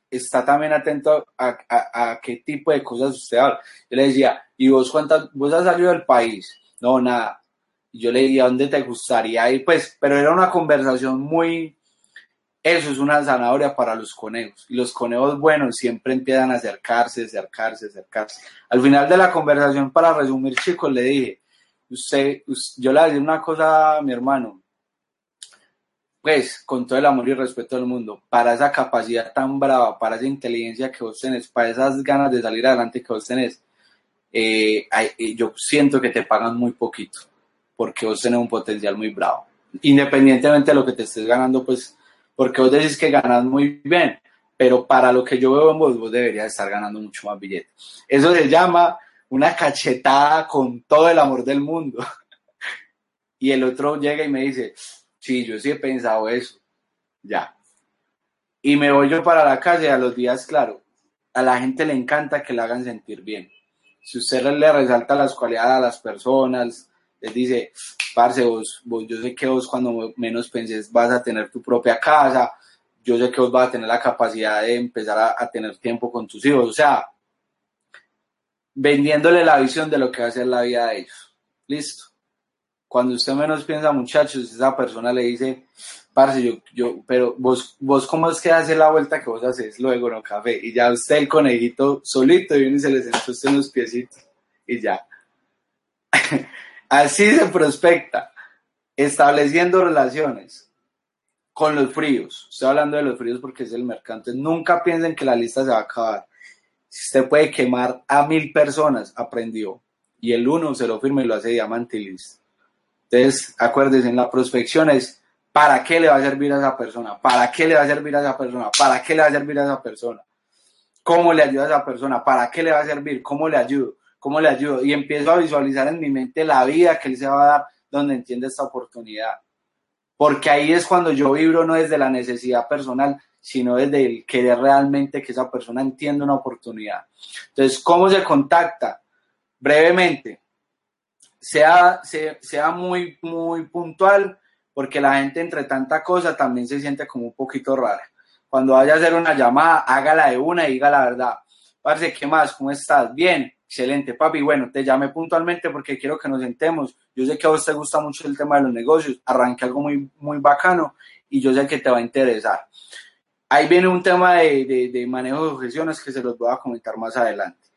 está también atento a, a, a, qué tipo de cosas usted habla. Yo le decía, ¿y vos cuántas, vos has salido del país? No, nada. Yo le decía, ¿dónde te gustaría ir? Pues, pero era una conversación muy, eso es una zanahoria para los conejos. Y los conejos buenos siempre empiezan a acercarse, acercarse, acercarse. Al final de la conversación, para resumir, chicos, le dije, usted, yo le a decir una cosa a mi hermano, pues, con todo el amor y respeto del mundo, para esa capacidad tan brava, para esa inteligencia que vos tenés, para esas ganas de salir adelante que vos tenés, eh, hay, yo siento que te pagan muy poquito, porque vos tenés un potencial muy bravo. independientemente de lo que te estés ganando, pues, porque vos decís que ganas muy bien, pero para lo que yo veo en vos, vos deberías estar ganando mucho más billetes. Eso se llama una cachetada con todo el amor del mundo. [LAUGHS] Y el otro llega y me dice, sí, yo sí he pensado eso, ya. Y me voy yo para la calle a los días, claro, a la gente le encanta que le hagan sentir bien. Si usted le resalta las cualidades a las personas, les dice, parce, vos, yo sé que vos cuando menos penses vas a tener tu propia casa, yo sé que vos vas a tener la capacidad de empezar a, tener tiempo con tus hijos, o sea, vendiéndole la visión de lo que va a ser la vida de ellos. Listo. Cuando usted menos piensa, muchachos, esa persona le dice, parce, yo, yo, pero vos, vos cómo es que hace la vuelta que vos haces luego, no café, y ya usted el conejito solito viene y se le sentó usted en los piecitos, y ya. [LAUGHS] Así se prospecta, estableciendo relaciones con los fríos. Estoy hablando de los fríos porque es el mercado. Entonces, nunca piensen que la lista se va a acabar. Si usted puede quemar a mil personas, aprendió. Y el uno se lo firma y lo hace diamante y listo. Entonces, acuérdense, en la prospección es ¿para qué le va a servir a esa persona? ¿Para qué le va a servir a esa persona? ¿Para qué le va a servir a esa persona? ¿Cómo le ayuda a esa persona? ¿Para qué le va a servir? ¿Cómo le ayudo? ¿Cómo le ayudo? Y empiezo a visualizar en mi mente la vida que él se va a dar donde entiende esta oportunidad. Porque ahí es cuando yo vibro no desde la necesidad personal, sino desde el querer realmente que esa persona entienda una oportunidad. Entonces, ¿cómo se contacta? Brevemente, sea, sea, muy, muy puntual, porque la gente entre tanta cosa también se siente como un poquito rara. Cuando vaya a hacer una llamada, hágala de una y diga la verdad. Parce, ¿qué más? ¿Cómo estás? Bien, excelente, papi. Bueno, te llamé puntualmente porque quiero que nos sentemos. Yo sé que a vos te gusta mucho el tema de los negocios. Arranque algo muy, muy bacano y yo sé que te va a interesar. Ahí viene un tema de, de manejo de objeciones que se los voy a comentar más adelante.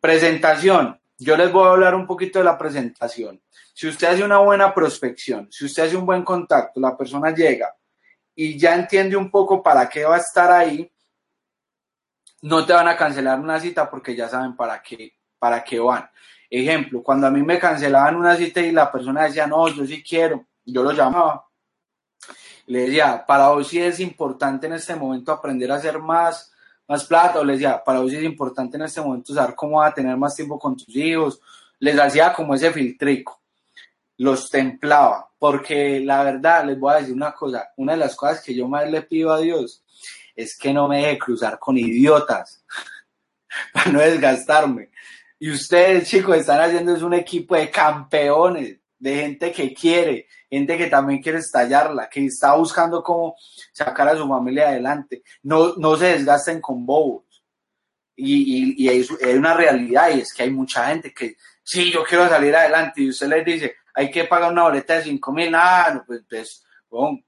Presentación. Yo les voy a hablar un poquito de la presentación. Si usted hace una buena prospección, si usted hace un buen contacto, la persona llega y ya entiende un poco para qué va a estar ahí, no te van a cancelar una cita porque ya saben para qué, para qué van. Ejemplo, cuando a mí me cancelaban una cita y la persona decía, no, yo sí quiero, yo lo llamaba. Le decía, para vos sí es importante en este momento aprender a hacer más, más plata, o les decía, para vos sí es importante en este momento saber cómo va a tener más tiempo con tus hijos. Les hacía como ese filtrico los templaba, porque la verdad les voy a decir una cosa, una de las cosas que yo más le pido a Dios es que no me deje cruzar con idiotas [LAUGHS] para no desgastarme. Y ustedes, chicos, están haciendo es un equipo de campeones, de gente que quiere, gente que también quiere estallarla, que está buscando cómo sacar a su familia adelante. No, no se desgasten con bobos. Y, y, y es, es una realidad y es que hay mucha gente que, sí, yo quiero salir adelante y usted les dice, hay que pagar una boleta de 5 mil, ah, no, pues, pues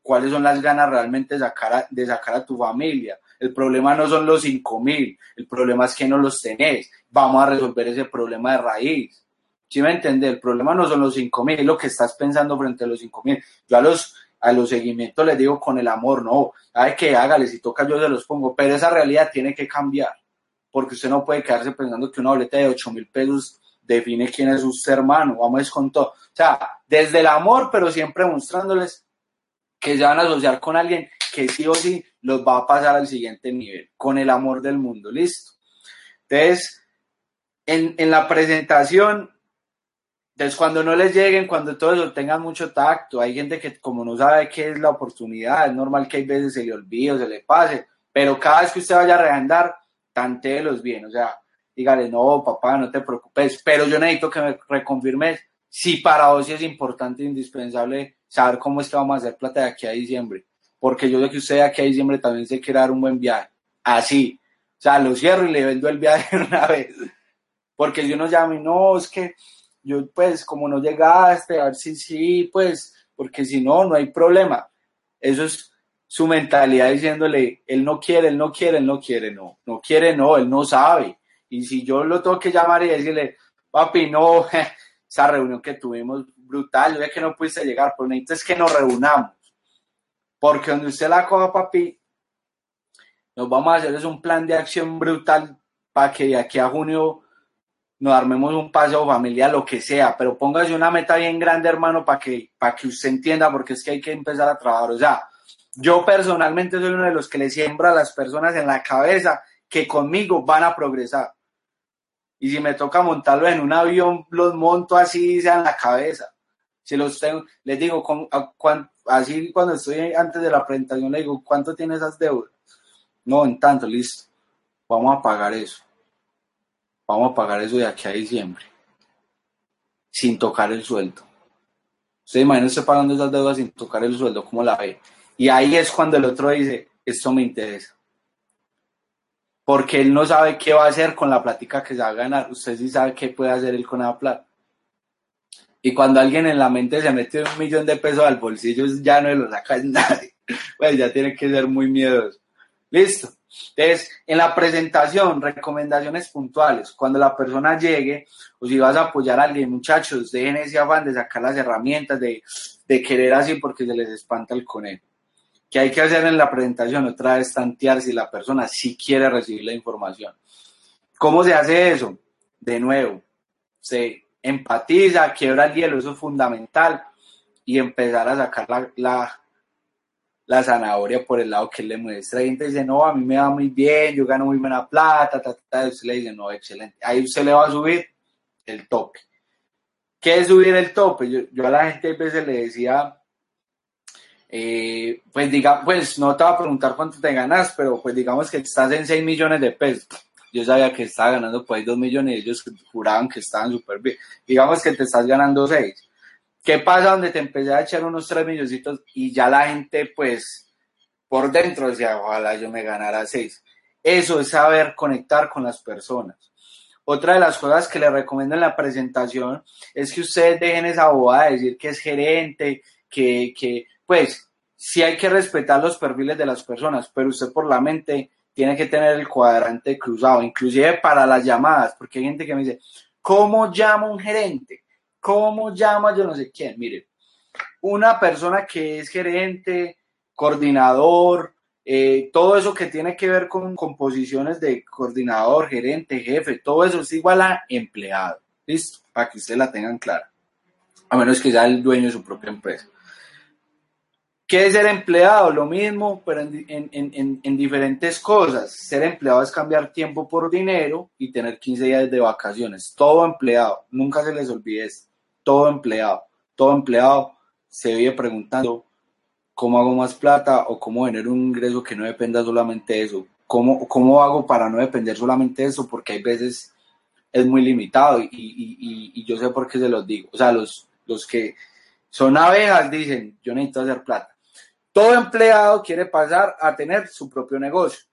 ¿cuáles son las ganas realmente de sacar, a, de sacar a tu familia? El problema no son los 5 mil, el problema es que no los tenés. Vamos a resolver ese problema de raíz. ¿Sí me entiendes? El problema no son los 5 mil, es lo que estás pensando frente a los 5 mil. Yo a los, a los seguimientos les digo con el amor, no, hay que hágale, si toca yo se los pongo, pero esa realidad tiene que cambiar, porque usted no puede quedarse pensando que una boleta de 8 mil pesos define quién es su hermano, vamos con todo. O sea, desde el amor, pero siempre mostrándoles que se van a asociar con alguien que sí o sí los va a pasar al siguiente nivel, con el amor del mundo, listo. Entonces, en, en la presentación, entonces cuando no les lleguen, cuando todo eso tengan mucho tacto, hay gente que como no sabe qué es la oportunidad, es normal que hay veces se le olvide o se le pase, pero cada vez que usted vaya a reandar, tantéelos bien, o sea, dígale, no, papá, no te preocupes, pero yo necesito que me reconfirmes si para vos es importante e indispensable saber cómo es que vamos a hacer plata de aquí a diciembre, porque yo sé que usted aquí a diciembre también se quiere dar un buen viaje, así, o sea, lo cierro y le vendo el viaje una vez, porque si uno llama y no, es que yo pues como no llegaste, a ver si sí, pues, porque si no, no hay problema, eso es su mentalidad diciéndole, él no quiere, él no quiere, él no quiere, no, no quiere, no, él no sabe, y si yo lo tengo que llamar y decirle, papi, no, [LAUGHS] esa reunión que tuvimos brutal, yo sé que no pudiste llegar, pero necesito es que nos reunamos. Porque donde usted la coja, papi, nos vamos a hacer es un plan de acción brutal para que de aquí a junio nos armemos un paseo familiar, lo que sea, pero póngase una meta bien grande, hermano, para que, para que usted entienda, porque es que hay que empezar a trabajar. O sea, yo personalmente soy uno de los que le siembra a las personas en la cabeza que conmigo van a progresar. Y si me toca montarlo en un avión, los monto así, sea en la cabeza. Si los tengo, les digo, con, así cuando estoy antes de la presentación, le digo, ¿cuánto tiene esas deudas? No, en tanto, listo. Vamos a pagar eso. Vamos a pagar eso de aquí a diciembre. Sin tocar el sueldo. Usted imagina usted pagando esas deudas sin tocar el sueldo, ¿cómo la ve? Y ahí es cuando el otro dice, esto me interesa. Porque él no sabe qué va a hacer con la plática que se va a ganar. Usted sí sabe qué puede hacer él con esa plata. Y cuando alguien en la mente se mete un millón de pesos al bolsillo, ya no lo saca [LAUGHS] nadie. Pues ya tiene que ser muy miedoso. Listo. Entonces, en la presentación, recomendaciones puntuales. Cuando la persona llegue, o si vas a apoyar a alguien, muchachos, dejen ese afán de sacar las herramientas, de, de querer así porque se les espanta el conejo. ¿Qué hay que hacer en la presentación? Otra vez tantear si la persona sí quiere recibir la información. ¿Cómo se hace eso? De nuevo, se empatiza, quiebra el hielo, eso es fundamental, y empezar a sacar la, la, la zanahoria por el lado que él le muestra. Y gente dice, no, a mí me va muy bien, yo gano muy buena plata, ta, ta, usted le dice, no, excelente. Ahí usted le va a subir el tope. ¿Qué es subir el tope? Yo, yo a la gente a veces le decía, eh, pues diga, pues no te va a preguntar cuánto te ganas, pero pues digamos que estás en 6 millones de pesos. Yo sabía que estaba ganando pues 2 millones y ellos juraban que estaban súper bien. Digamos que te estás ganando 6. ¿Qué pasa donde te empecé a echar unos 3 milloncitos y ya la gente pues por dentro decía, ojalá yo me ganara 6? Eso es saber conectar con las personas. Otra de las cosas que le recomiendo en la presentación es que ustedes dejen esa bobada de decir que es gerente, que, que pues sí hay que respetar los perfiles de las personas, pero usted por la mente tiene que tener el cuadrante cruzado, inclusive para las llamadas, porque hay gente que me dice, ¿cómo llama un gerente? ¿Cómo llama yo no sé quién? Mire, una persona que es gerente, coordinador, eh, todo eso que tiene que ver con composiciones de coordinador, gerente, jefe, todo eso es igual a empleado. ¿Listo? Para que ustedes la tengan clara. A menos que sea el dueño de su propia empresa. ¿Qué es ser empleado? Lo mismo, pero en, diferentes cosas. Ser empleado es cambiar tiempo por dinero y tener 15 días de vacaciones. Todo empleado, nunca se les olvide esto. Todo empleado, todo empleado se vive preguntando cómo hago más plata o cómo tener un ingreso que no dependa solamente de eso. ¿Cómo, cómo hago para no depender solamente de eso? Porque hay veces es muy limitado y, y yo sé por qué se los digo. O sea, los, los que son abejas dicen, yo necesito hacer plata todo empleado quiere pasar a tener su propio negocio,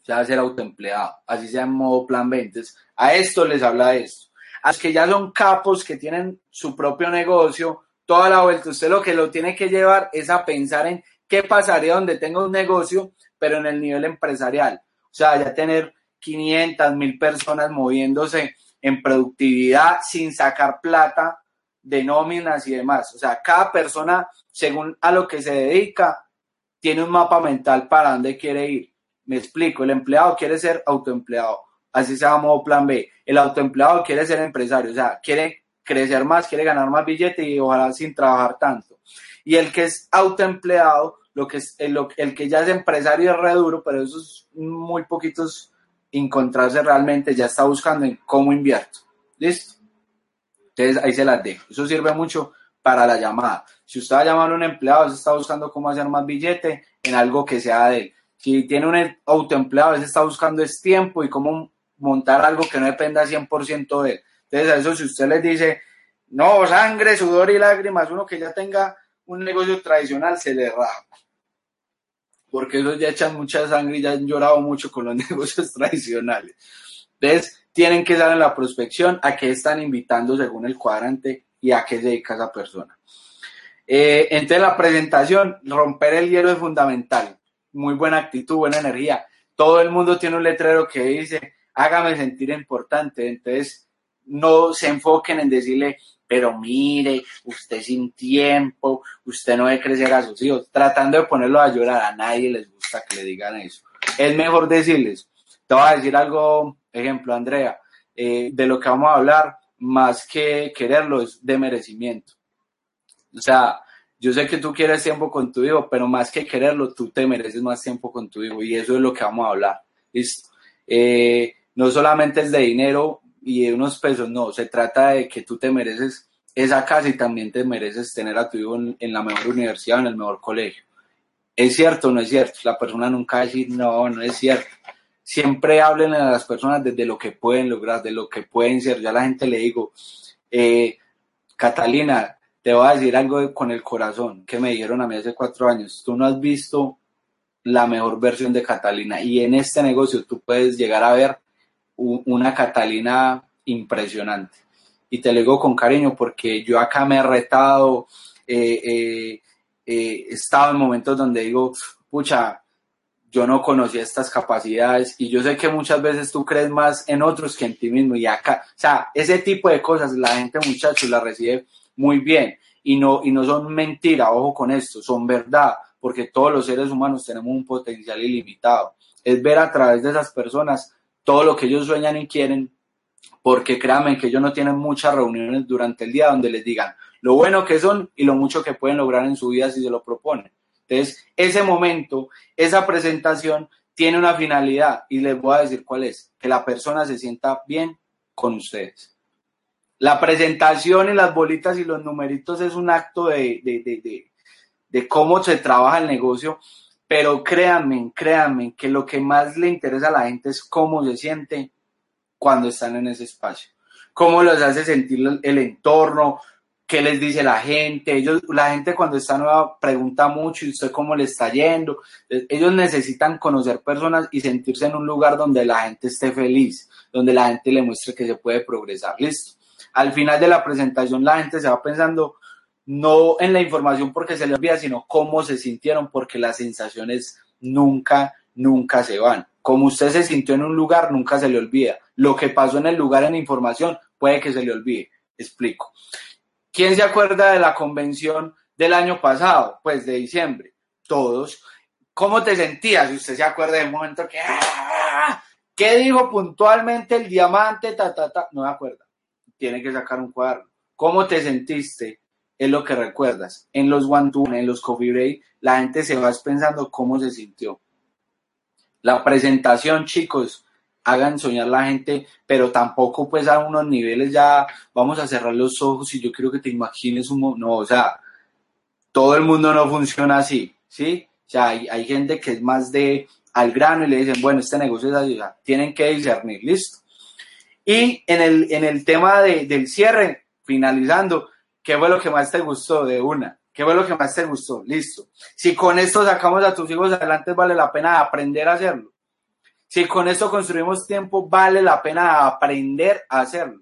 o sea, ser autoempleado, así sea en modo plan 20. a esto les habla esto. A los que ya son capos, que tienen su propio negocio, toda la vuelta, usted lo que lo tiene que llevar es a pensar en qué pasaría donde tenga un negocio, pero en el nivel empresarial. O sea, ya tener 500 mil personas moviéndose en productividad sin sacar plata de nóminas y demás. O sea, cada persona, según a lo que se dedica, tiene un mapa mental para dónde quiere ir. Me explico, el empleado quiere ser autoempleado, así se llama plan B. El autoempleado quiere ser empresario, o sea, quiere crecer más, quiere ganar más billetes y ojalá sin trabajar tanto. Y el que es autoempleado, lo que es el, el que ya es empresario es re duro, pero esos muy poquitos encontrarse realmente, ya está buscando en cómo invierto. ¿Listo? Entonces ahí se las dejo. Eso sirve mucho para la llamada. Si usted va a llamar a un empleado, se está buscando cómo hacer más billete en algo que sea de él. Si tiene un autoempleado, se está buscando es tiempo y cómo montar algo que no dependa 100% de él. Entonces, a eso si usted les dice, no, sangre, sudor y lágrimas, uno que ya tenga un negocio tradicional, se le raja. Porque ellos ya echan mucha sangre y ya han llorado mucho con los [LAUGHS] negocios tradicionales. Entonces, tienen que dar en la prospección a qué están invitando según el cuadrante y a qué se dedica esa persona. Eh, entonces la presentación, romper el hielo es fundamental. Muy buena actitud, buena energía. Todo el mundo tiene un letrero que dice, hágame sentir importante. Entonces no se enfoquen en decirle, pero mire, usted sin tiempo, usted no debe crecer a sus hijos, tratando de ponerlo a llorar. A nadie les gusta que le digan eso. Es mejor decirles, te voy a decir algo Ejemplo, Andrea, eh, de lo que vamos a hablar, más que quererlo, es de merecimiento. O sea, yo sé que tú quieres tiempo con tu hijo, pero más que quererlo, tú te mereces más tiempo con tu hijo y eso es lo que vamos a hablar. ¿Listo? Eh, no solamente es de dinero y de unos pesos, no, se trata de que tú te mereces esa casa y también te mereces tener a tu hijo en, la mejor universidad, en el mejor colegio. ¿Es cierto o no es cierto? La persona nunca va a decir, no, no es cierto. Siempre hablen a las personas desde lo que pueden lograr, de lo que pueden ser. Yo a la gente le digo, eh, Catalina, te voy a decir algo con el corazón que me dijeron a mí hace cuatro años. Tú no has visto la mejor versión de Catalina y en este negocio tú puedes llegar a ver una Catalina impresionante. Y te lo digo con cariño porque yo acá me he retado, eh, eh, eh, he estado en momentos donde digo, pucha, yo no conocía estas capacidades y yo sé que muchas veces tú crees más en otros que en ti mismo y acá, o sea, ese tipo de cosas la gente muchachos la recibe muy bien y no, y no son mentira, ojo con esto, son verdad, porque todos los seres humanos tenemos un potencial ilimitado. Es ver a través de esas personas todo lo que ellos sueñan y quieren, porque créanme que ellos no tienen muchas reuniones durante el día donde les digan lo bueno que son y lo mucho que pueden lograr en su vida si se lo proponen. Entonces, ese momento, esa presentación tiene una finalidad y les voy a decir cuál es, que la persona se sienta bien con ustedes. La presentación y las bolitas y los numeritos es un acto de, de, de, de cómo se trabaja el negocio, pero créanme, créanme que lo que más le interesa a la gente es cómo se siente cuando están en ese espacio, cómo los hace sentir el entorno, qué les dice la gente. Ellos, la gente cuando está nueva pregunta mucho y usted cómo le está yendo. Ellos necesitan conocer personas y sentirse en un lugar donde la gente esté feliz, donde la gente le muestre que se puede progresar. Listo al final de la presentación la gente se va pensando no en la información porque se le olvida, sino cómo se sintieron, porque las sensaciones nunca, nunca se van. Como usted se sintió en un lugar, nunca se le olvida. Lo que pasó en el lugar en información puede que se le olvide. Explico. ¿Quién se acuerda de la convención del año pasado? Pues de diciembre. Todos. ¿Cómo te sentías? Si usted se acuerda del momento que... ¡ah! ¿Qué dijo puntualmente el diamante? Ta, ta, ta. No me acuerdo tiene que sacar un cuaderno. ¿Cómo te sentiste? Es lo que recuerdas. En los one to en los coffee break, la gente se va pensando cómo se sintió. La presentación, chicos, hagan soñar la gente, pero tampoco pues a unos niveles ya vamos a cerrar los ojos y yo quiero que te imagines un... No, o sea, todo el mundo no funciona así, ¿sí? O sea, hay, hay gente que es más de al grano y le dicen, bueno, este negocio es así, tienen que discernir, listo. Y en el, en el tema de, del cierre, finalizando, ¿qué fue lo que más te gustó de una? ¿Qué fue lo que más te gustó? Listo. Si con esto sacamos a tus hijos adelante, vale la pena aprender a hacerlo. Si con esto construimos tiempo, vale la pena aprender a hacerlo.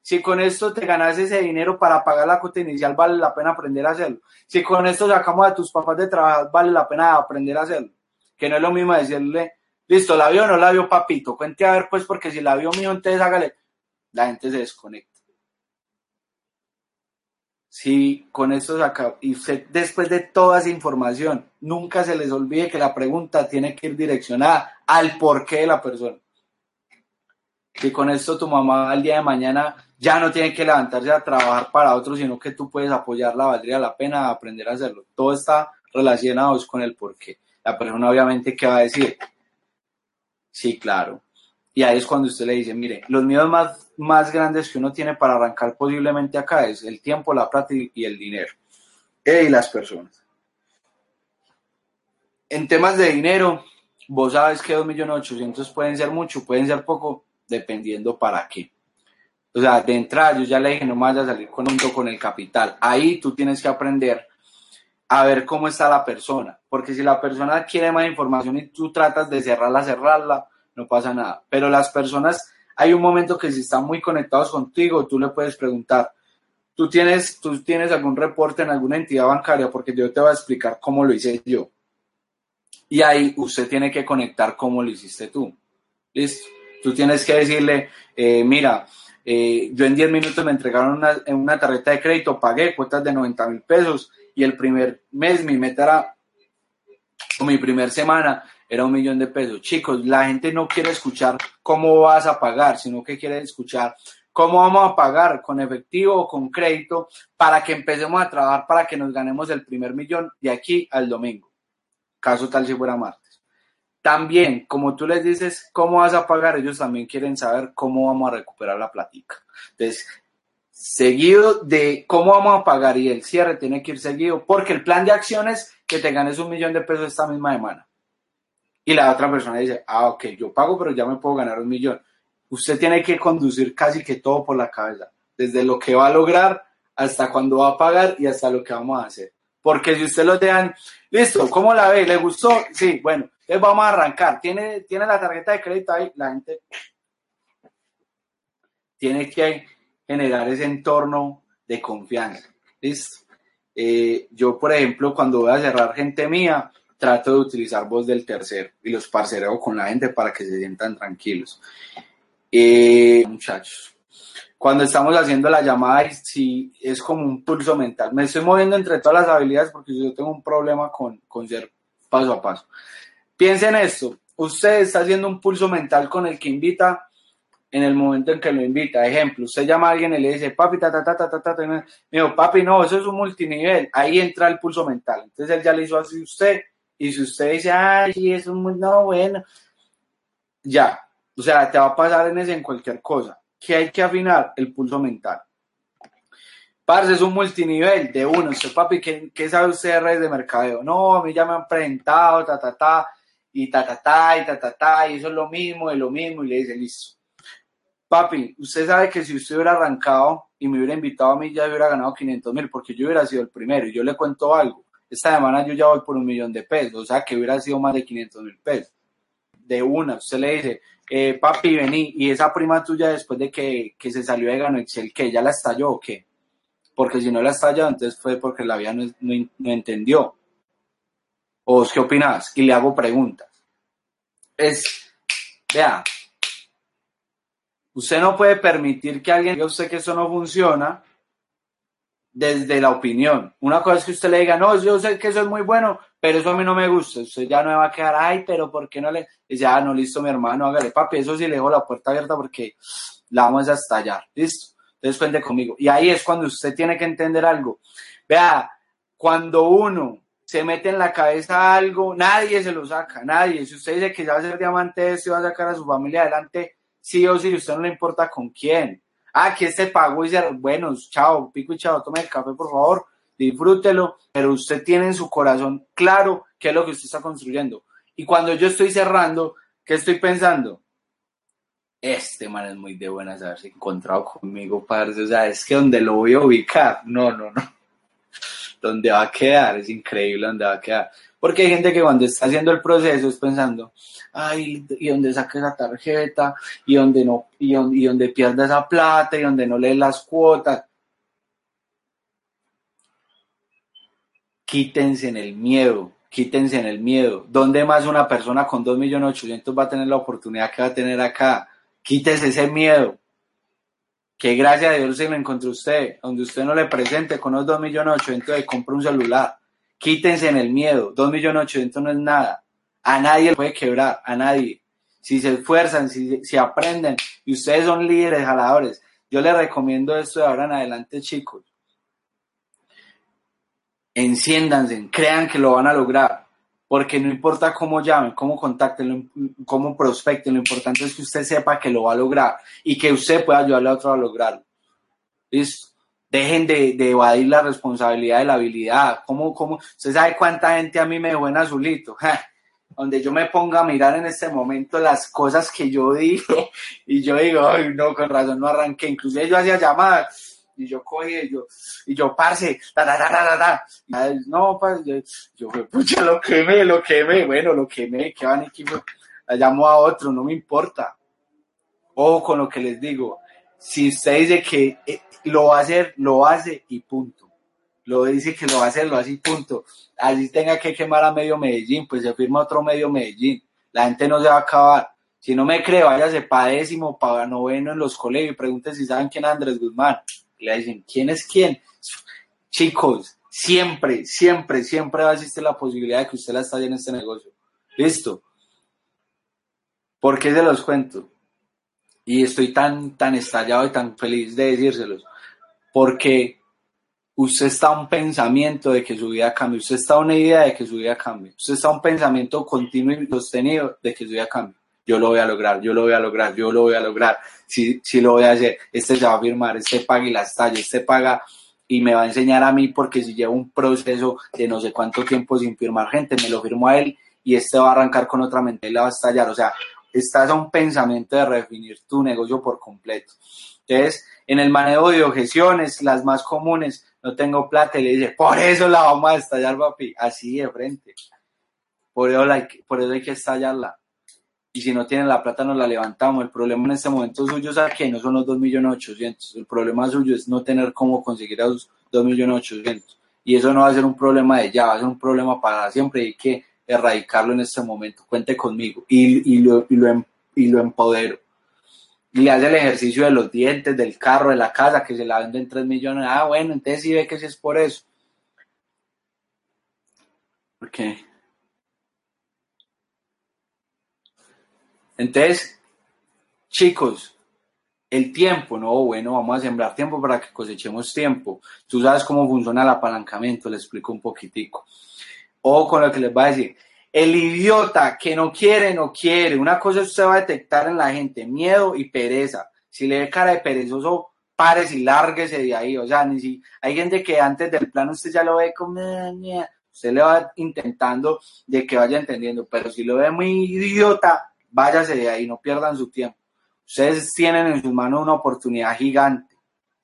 Si con esto te ganas ese dinero para pagar la cuota inicial, vale la pena aprender a hacerlo. Si con esto sacamos a tus papás de trabajar, vale la pena aprender a hacerlo. Que no es lo mismo decirle, Listo, la vio o no la vio papito. Cuente a ver, pues, porque si la vio mío, entonces hágale. La gente se desconecta. Si con esto se acaba, y usted después de toda esa información, nunca se les olvide que la pregunta tiene que ir direccionada al porqué de la persona. Si con esto tu mamá al día de mañana ya no tiene que levantarse a trabajar para otro, sino que tú puedes apoyarla, valdría la pena aprender a hacerlo. Todo está relacionado con el porqué. La persona obviamente, ¿qué va a decir? Sí, claro. Y ahí es cuando usted le dice, mire, los miedos más, más grandes que uno tiene para arrancar posiblemente acá es el tiempo, la plata y el dinero. Y las personas. En temas de dinero, vos sabes que 2.800.000 pueden ser mucho, pueden ser poco, dependiendo para qué. O sea, de entrada yo ya le dije, no vayas a salir con con el capital. Ahí tú tienes que aprender a ver cómo está la persona. Porque si la persona quiere más información y tú tratas de cerrarla, cerrarla, no pasa nada. Pero las personas, hay un momento que si están muy conectados contigo, tú le puedes preguntar, ¿tú tienes, tú tienes algún reporte en alguna entidad bancaria? Porque yo te voy a explicar cómo lo hice yo. Y ahí usted tiene que conectar cómo lo hiciste tú. ¿Listo? Tú tienes que decirle, eh, mira, eh, yo en 10 minutos me entregaron una, una tarjeta de crédito, pagué cuotas de 90 mil pesos y el primer mes mi meta era, o mi primer semana era un millón de pesos. Chicos, la gente no quiere escuchar cómo vas a pagar, sino que quiere escuchar cómo vamos a pagar, con efectivo o con crédito, para que empecemos a trabajar para que nos ganemos el primer millón de aquí al domingo. Caso tal si fuera martes. También, como tú les dices cómo vas a pagar, ellos también quieren saber cómo vamos a recuperar la platica. Entonces, seguido de cómo vamos a pagar y el cierre tiene que ir seguido, porque el plan de acciones que te ganes un millón de pesos esta misma semana. Y la otra persona dice, ah, ok, yo pago, pero ya me puedo ganar un millón. Usted tiene que conducir casi que todo por la cabeza, desde lo que va a lograr hasta cuándo va a pagar y hasta lo que vamos a hacer. Porque si usted lo dejan, listo, ¿cómo la ve? ¿Le gustó? Sí, bueno, entonces vamos a arrancar. ¿Tiene, tiene la tarjeta de crédito ahí, la gente tiene que generar ese entorno de confianza. ¿Listo? Eh, yo, por ejemplo, cuando voy a cerrar gente mía, trato de utilizar voz del tercero y los parcereo con la gente para que se sientan tranquilos. Eh, muchachos, cuando estamos haciendo la llamada, sí, es como un pulso mental. Me estoy moviendo entre todas las habilidades porque yo tengo un problema con, con ser paso a paso. Piensen esto, usted está haciendo un pulso mental con el que invita en el momento en que lo invita. Ejemplo, usted llama a alguien y le dice, papi, ta, ta, ta, ta, ta, ta. Me papi, no, eso es un multinivel. Ahí entra el pulso mental. Entonces él ya le hizo así usted. Y si usted dice, ay, sí, es un, no, bueno, ya. O sea, te va a pasar en ese en cualquier cosa. ¿Qué hay que afinar? El pulso mental. Parce, es un multinivel de uno. Usted, papi, ¿qué, qué sabe usted de redes de mercadeo? No, a mí ya me han presentado, ta, ta, ta, y ta, ta, ta, y ta, ta, ta, y eso es lo mismo, es lo mismo, y le dice, listo Papi, usted sabe que si usted hubiera arrancado y me hubiera invitado a mí, ya hubiera ganado 500 mil, porque yo hubiera sido el primero. Y yo le cuento algo. Esta semana yo ya voy por un millón de pesos, o sea que hubiera sido más de 500 mil pesos. De una, usted le dice, eh, papi, vení, y esa prima tuya después de que, se salió de Gano Excel, ¿que ya la estalló o qué? Porque si no la estalló, entonces fue porque la vida no, no entendió. ¿O qué opinas? Y le hago preguntas. Es, vea, Usted no puede permitir que alguien diga usted que eso no funciona desde la opinión. Una cosa es que usted le diga, no, yo sé que eso es muy bueno, pero eso a mí no me gusta. Usted ya no me va a quedar, ay, pero ¿por qué no le? Dice, ah, no, listo, mi hermano, hágale, papi, eso sí le dejo la puerta abierta porque la vamos a estallar. Listo. Entonces cuente conmigo. Y ahí es cuando usted tiene que entender algo. Vea, cuando uno se mete en la cabeza algo, nadie se lo saca, nadie. Si usted dice que ya va a ser diamante, se va a sacar a su familia adelante, sí o sí, usted no le importa con quién. Ah, que este pagó y dice, bueno, chao, pico y chao, tome el café, por favor, disfrútelo, pero usted tiene en su corazón claro qué es lo que usted está construyendo. Y cuando yo estoy cerrando, ¿qué estoy pensando? Este man es muy de buenas haberse encontrado conmigo, parce. O sea, es que donde lo voy a ubicar, no, no, no. [LAUGHS] Donde va a quedar, es increíble donde va a quedar. Porque hay gente que cuando está haciendo el proceso es pensando, ay, y donde saque esa tarjeta, y donde no, y donde, pierda esa plata, y donde no lee las cuotas. Quítense en el miedo, quítense en el miedo. ¿Dónde más una persona con 2.800.000 va a tener la oportunidad que va a tener acá? Quítese ese miedo. Que gracias a Dios se lo encontró usted, donde usted no le presente con los 2.800.000 y compra un celular Quítense en el miedo. Dos millones ochocientos no es nada. A nadie le puede quebrar, a nadie. Si se esfuerzan, si, si aprenden, y ustedes son líderes, jaladores, yo les recomiendo esto de ahora en adelante, chicos. Enciéndanse, crean que lo van a lograr, porque no importa cómo llamen, cómo contacten, cómo prospecten, lo importante es que usted sepa que lo va a lograr y que usted pueda ayudarle a otro a lograrlo. ¿Listo? Dejen de, evadir la responsabilidad de la habilidad. ¿Cómo, cómo? ¿Usted sabe cuánta gente a mí me dejó en azulito? [LAUGHS] Donde yo me ponga a mirar en este momento las cosas que yo [LAUGHS] dije y yo digo, ay, no, con razón no arranqué. Inclusive yo hacía llamadas y yo cogí y yo, y yo, parce, ta, ta, ta, ta, ta, No, parce, yo, yo, pucha, lo quemé, lo quemé, bueno, lo quemé, que van equipo, la llamo a otro, no me importa. Ojo con lo que les digo. Si usted dice que eh, lo va a hacer, lo hace y punto. Lo dice que lo va a hacer, lo hace y punto. Así tenga que quemar a medio Medellín, pues se firma otro medio Medellín. La gente no se va a acabar. Si no me cree, váyase para décimo, para noveno en los colegios y pregunte si saben quién es Andrés Guzmán. Le dicen, ¿quién es quién? Chicos, siempre, siempre, siempre va a existir la posibilidad de que usted la estalle en este negocio. Listo. ¿Por qué se los cuento? Y estoy tan, tan estallado y tan feliz de decírselos. Porque usted está a un pensamiento de que su vida cambie, usted está a una idea de que su vida cambie, usted está a un pensamiento continuo y sostenido de que su vida cambie. Yo lo voy a lograr, yo lo voy a lograr, yo lo voy a lograr, si, si lo voy a hacer, este se va a firmar, este paga y las tallas, este paga y me va a enseñar a mí porque si llevo un proceso de no sé cuánto tiempo sin firmar gente, me lo firmo a él y este va a arrancar con otra mente y la va a estallar. O sea, estás a un pensamiento de redefinir tu negocio por completo. Entonces, en el manejo de objeciones, las más comunes, no tengo plata y le dice, por eso la vamos a estallar, papi, así de frente. Por eso, hay, por eso hay que estallarla. Y si no tienen la plata, nos la levantamos. El problema en este momento suyo es que no son los 2.800.000. El problema suyo es no tener cómo conseguir a los 2.800.000. Y eso no va a ser un problema de ya, va a ser un problema para siempre. Y que erradicarlo en este momento. Cuente conmigo. Y, y, lo, y, lo, em, y lo empodero. Y hace el ejercicio de los dientes, del carro, de la casa, que se la venden 3 millones. Ah, bueno, entonces sí ve que sí es por eso. Ok. Entonces, chicos, el tiempo, no, bueno, vamos a sembrar tiempo para que cosechemos tiempo. Tú sabes cómo funciona el apalancamiento, le explico un poquitico. O con lo que les voy a decir, el idiota que no quiere, no quiere. Una cosa usted va a detectar en la gente, miedo y pereza. Si le ve cara de perezoso, pares y lárguese de ahí. O sea, ni si hay gente que antes del plan usted ya lo ve como, usted le va intentando de que vaya entendiendo, pero si lo ve muy idiota, váyase de ahí, no pierdan su tiempo. Ustedes tienen en sus manos una oportunidad gigante,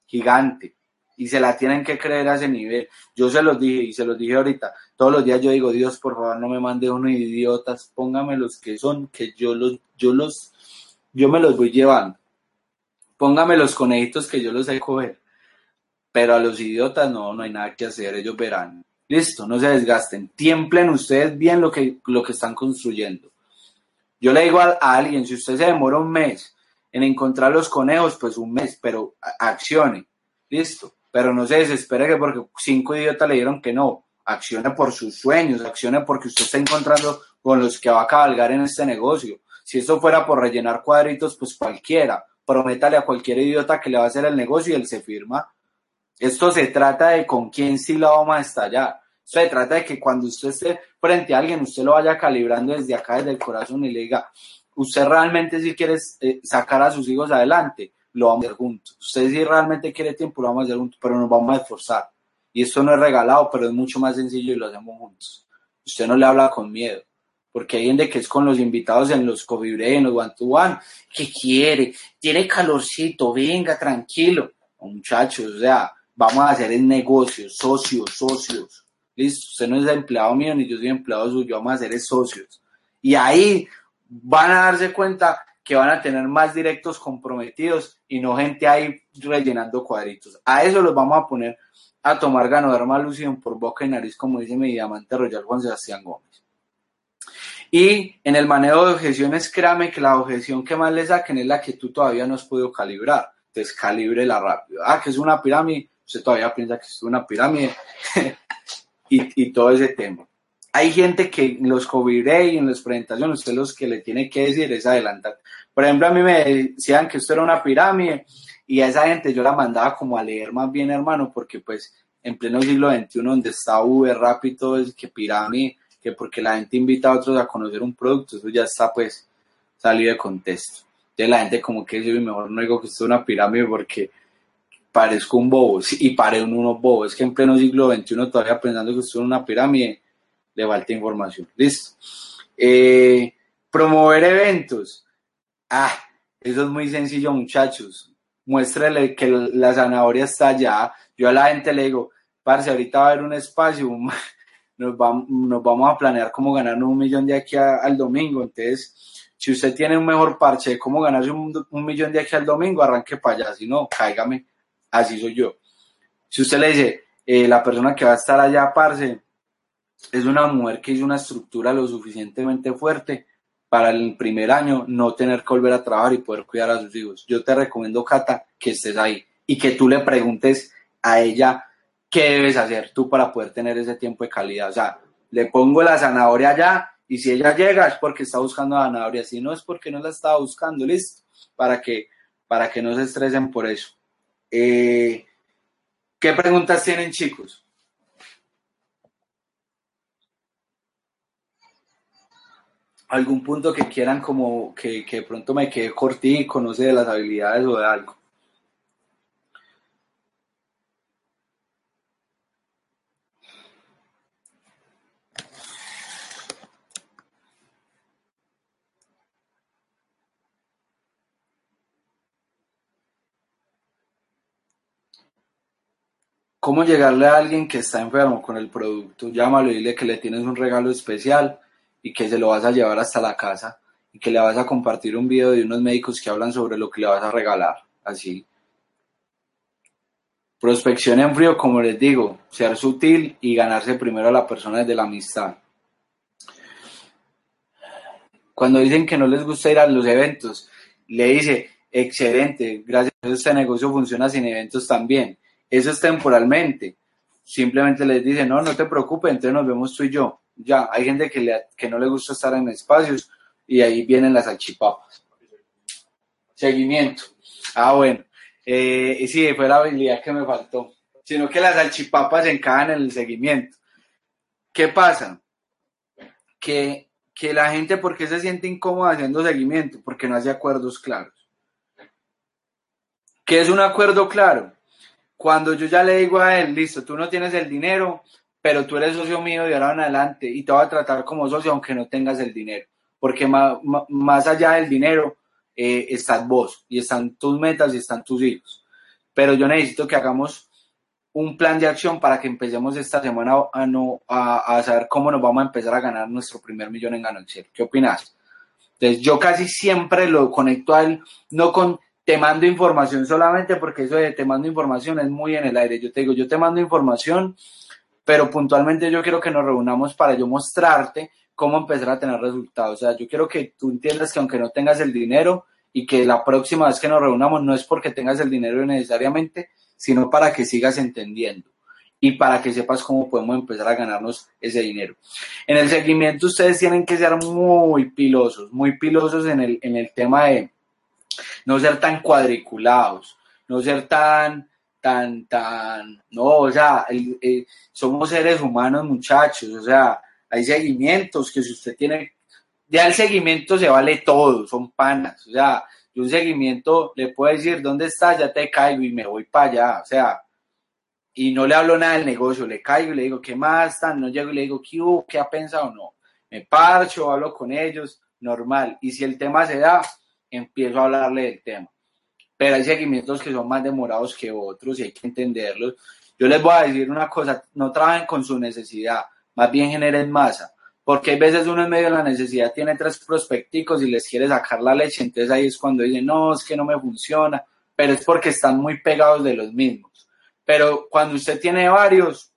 gigante, y se la tienen que creer a ese nivel. Yo se los dije y se los dije ahorita. Todos los días yo digo, Dios, por favor, no me mande unos idiotas, póngame los que son, que yo los, yo los, yo me los voy llevando. Póngame los conejitos que yo los sé coger. Pero a los idiotas no, no hay nada que hacer, ellos verán. Listo, no se desgasten. Tiemplen ustedes bien lo que, lo que están construyendo. Yo le digo a, alguien, si usted se demora un mes en encontrar los conejos, pues un mes, pero accione, listo. Pero no se desespere que porque cinco idiotas le dieron que no. Accione por sus sueños, accione porque usted está encontrando con los que va a cabalgar en este negocio. Si esto fuera por rellenar cuadritos, pues cualquiera. Prométale a cualquier idiota que le va a hacer el negocio y él se firma. Esto se trata de con quién sí la vamos a estallar. Se trata de que cuando usted esté frente a alguien, usted lo vaya calibrando desde acá, desde el corazón y le diga, usted realmente si quiere eh, sacar a sus hijos adelante, lo vamos a hacer juntos. Usted si realmente quiere tiempo, lo vamos a hacer juntos, pero nos vamos a esforzar. Y esto no es regalado, pero es mucho más sencillo y lo hacemos juntos. Usted no le habla con miedo, porque hay gente que es con los invitados en los coffee en los one to one, que quiere, tiene calorcito, venga, tranquilo. Muchachos, o sea, vamos a hacer el negocio, socios, socios listo, usted no es empleado mío ni yo soy empleado suyo, vamos a ser socios. Y ahí van a darse cuenta que van a tener más directos comprometidos y no gente ahí rellenando cuadritos. A eso los vamos a poner a tomar ganoderma lucidum por boca y nariz, como dice mi diamante royal Juan Sebastián Gómez. Y en el manejo de objeciones, créame que la objeción que más le saquen es la que tú todavía no has podido calibrar. Entonces, la rápido. Ah, que es una pirámide. Usted todavía piensa que es una pirámide. [LAUGHS] y, todo ese tema. Hay gente que en los COVID y en las presentaciones, usted los que le tiene que decir es adelantar. Por ejemplo, a mí me decían que esto era una pirámide y a esa gente yo la mandaba como a leer más bien, hermano, porque pues en pleno siglo XXI, donde está Uber, rápido es que pirámide, que porque la gente invita a otros a conocer un producto, eso ya está pues salido de contexto. Entonces la gente como que dice, mejor no digo que esto es una pirámide porque parezco un bobo, y paré un uno bobo, es que en pleno siglo XXI todavía pensando que esto es una pirámide, le falta información. Listo. Eh, promover eventos. Ah, eso es muy sencillo, muchachos. Muéstrele que la zanahoria está allá. Yo a la gente le digo, parce, ahorita va a haber un espacio, [LAUGHS] nos vamos, nos vamos a planear cómo ganar un millón de aquí al domingo. Entonces, si usted tiene un mejor parche de cómo ganarse un, un millón de aquí al domingo, arranque para allá. Si no, cáigame así soy yo. Si usted le dice, eh, la persona que va a estar allá, parce, es una mujer que hizo una estructura lo suficientemente fuerte para el primer año no tener que volver a trabajar y poder cuidar a sus hijos. Yo te recomiendo, Cata, que estés ahí y que tú le preguntes a ella qué debes hacer tú para poder tener ese tiempo de calidad. O sea, le pongo la zanahoria allá y si ella llega es porque está buscando a Anabria, si no es porque no la estaba buscando, listo, para que, para que no se estresen por eso. Eh, ¿Qué preguntas tienen chicos? Algún punto que quieran como que, que pronto me quede cortico, no sé, de las habilidades o de algo. ¿Cómo llegarle a alguien que está enfermo con el producto? Llámalo y dile que le tienes un regalo especial y que se lo vas a llevar hasta la casa y que le vas a compartir un video de unos médicos que hablan sobre lo que le vas a regalar. Así. Prospección en frío, como les digo, ser sutil y ganarse primero a la persona desde la amistad. Cuando dicen que no les gusta ir a los eventos, le dice, excelente, gracias a este negocio funciona sin eventos también. Eso es temporalmente. Simplemente les dice, no, no te preocupes, entonces nos vemos tú y yo. Ya, hay gente que, le, que no le gusta estar en espacios y ahí vienen las salchipapas. Seguimiento. Ah, bueno. Eh, sí, fue la habilidad que me faltó. Sino que las salchipapas encajan en el seguimiento. ¿Qué pasa? Que, que la gente, ¿por qué se siente incómoda haciendo seguimiento? Porque no hace acuerdos claros. ¿Qué es un acuerdo claro? Cuando yo ya le digo a él, listo, tú no tienes el dinero, pero tú eres socio mío de ahora en adelante y te voy a tratar como socio aunque no tengas el dinero, porque más, más allá del dinero eh, estás vos y están tus metas y están tus hijos. Pero yo necesito que hagamos un plan de acción para que empecemos esta semana a, no, a, a saber cómo nos vamos a empezar a ganar nuestro primer millón en gananciero. ¿Qué opinas? Entonces yo casi siempre lo conecto a él, no con te mando información solamente porque eso de te mando información es muy en el aire. Yo te digo, yo te mando información pero puntualmente yo quiero que nos reunamos para yo mostrarte cómo empezar a tener resultados. O sea, yo quiero que tú entiendas que aunque no tengas el dinero y que la próxima vez que nos reunamos no es porque tengas el dinero necesariamente, sino para que sigas entendiendo y para que sepas cómo podemos empezar a ganarnos ese dinero. En el seguimiento ustedes tienen que ser muy pilosos, muy pilosos en el, en el tema de no ser tan cuadriculados, no ser tan tan, tan, no, o sea, somos seres humanos muchachos, o sea, hay seguimientos que si usted tiene, ya el seguimiento se vale todo, son panas, o sea, yo un seguimiento le puedo decir, ¿dónde estás? Ya te caigo y me voy para allá, o sea, y no le hablo nada del negocio, le caigo y le digo, ¿qué más están? No llego y le digo, ¿qué, ¿qué ha pensado? No, me parcho, hablo con ellos, normal, y si el tema se da, empiezo a hablarle del tema pero hay seguimientos que son más demorados que otros y hay que entenderlos. Yo les voy a decir una cosa, no trabajen con su necesidad, más bien generen masa, porque hay veces uno en medio de la necesidad tiene tres prospecticos y les quiere sacar la leche, entonces ahí es cuando dicen, no, es que no me funciona, pero es porque están muy pegados de los mismos. Pero cuando usted tiene varios,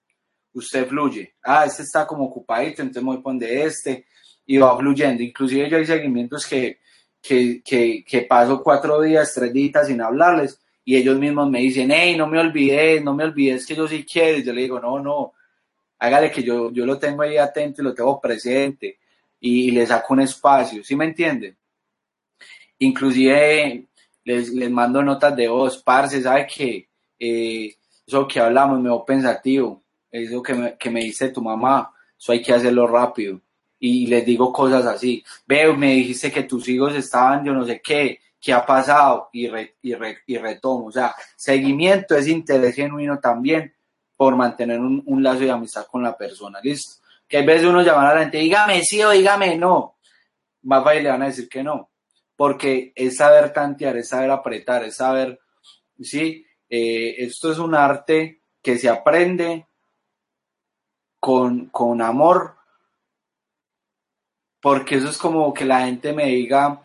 usted fluye. Ah, este está como ocupadito, entonces me voy a poner este y va fluyendo. Inclusive yo hay seguimientos que que, que, que paso cuatro días, tres días sin hablarles y ellos mismos me dicen, hey, no me olvides, no me olvides que yo sí quiero. Y yo le digo, no, no, hágale que yo, yo lo tengo ahí atento y lo tengo presente y, le saco un espacio, ¿sí me entienden? Inclusive les, les mando notas de voz, parce, ¿sabe qué? Eh, eso que hablamos me veo pensativo, eso que me, que me dice tu mamá, eso hay que hacerlo rápido y les digo cosas así. Veo, me dijiste que tus hijos estaban, yo no sé qué, qué ha pasado y, y, y retomo. O sea, seguimiento es interés genuino también por mantener un, un, lazo de amistad con la persona. Listo. Que a veces uno llama a la gente, dígame sí o dígame no. Más y le van a decir que no. Porque es saber tantear, es saber apretar, es saber, sí, eh, esto es un arte que se aprende con, con amor porque eso es como que la gente me diga,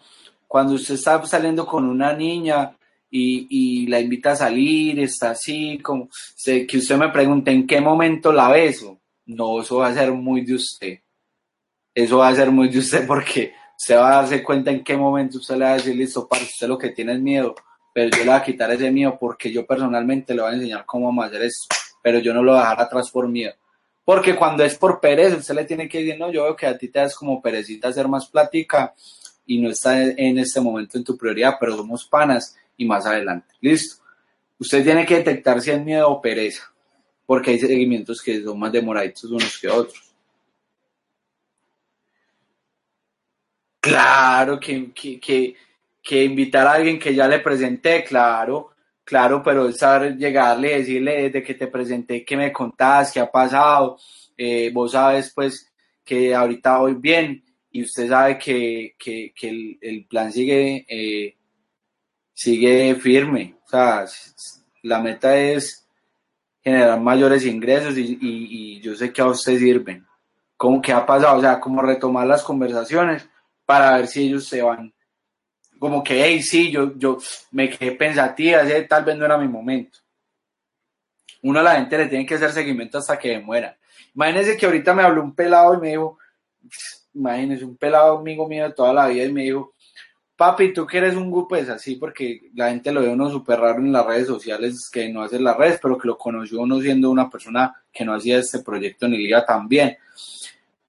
cuando usted está saliendo con una niña y, la invita a salir, está así, como que usted me pregunte en qué momento la beso, no, eso va a ser muy de usted. Eso va a ser muy de usted porque usted va a darse cuenta en qué momento usted le va a decir, listo, para usted lo que tiene es miedo, pero yo le voy a quitar ese miedo porque yo personalmente le voy a enseñar cómo hacer esto, pero yo no lo voy a dejar atrás por miedo. Porque cuando es por pereza, usted le tiene que decir, no, yo veo que a ti te das como perecita hacer más plática y no está en este momento en tu prioridad, pero somos panas y más adelante. Listo. Usted tiene que detectar si es miedo o pereza, porque hay seguimientos que son más demoraditos unos que otros. Claro que, que, que, invitar a alguien que ya le presenté, claro, claro, pero saber llegarle, decirle desde que te presenté qué me contás, qué ha pasado, eh, vos sabes pues que ahorita voy bien y usted sabe que, que, que el, plan sigue, eh, sigue firme, o sea, la meta es generar mayores ingresos y, y, y yo sé que a usted sirven. ¿Cómo que ha pasado? O sea, como retomar las conversaciones para ver si ellos se van. Como que, hey, sí, yo, yo me quedé pensativa, tal vez no era mi momento. Uno a la gente le tiene que hacer seguimiento hasta que muera. Imagínense que ahorita me habló un pelado y me dijo, imagínense, un pelado amigo mío de toda la vida y me dijo, papi, tú que eres un grupo es así, porque la gente lo ve uno súper raro en las redes sociales, que no hace las redes, pero que lo conoció uno siendo una persona que no hacía este proyecto ni liga también.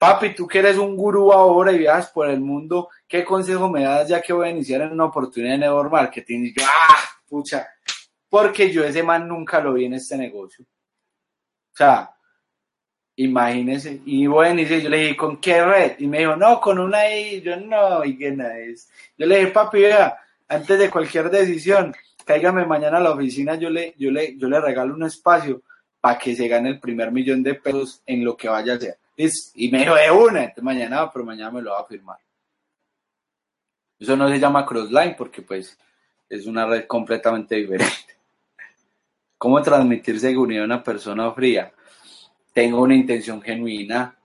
Papi, tú que eres un gurú ahora y viajas por el mundo, ¿qué consejo me das ya que voy a iniciar en una oportunidad de network marketing? Y yo, ah, pucha, porque yo ese man nunca lo vi en este negocio. O sea, imagínese, y bueno, y yo le dije, ¿con qué red? Y me dijo, no, con una I, yo no, y qué nada es. Yo le dije, papi, vea, antes de cualquier decisión, cáigame mañana a la oficina, yo le, yo le, yo le regalo un espacio para que se gane el primer millón de pesos en lo que vaya a hacer y me dijo de una, entonces mañana, pero mañana me lo va a firmar. Eso no se llama Crossline porque pues es una red completamente diferente. [LAUGHS] ¿Cómo transmitir seguridad a una persona fría? Tengo una intención genuina.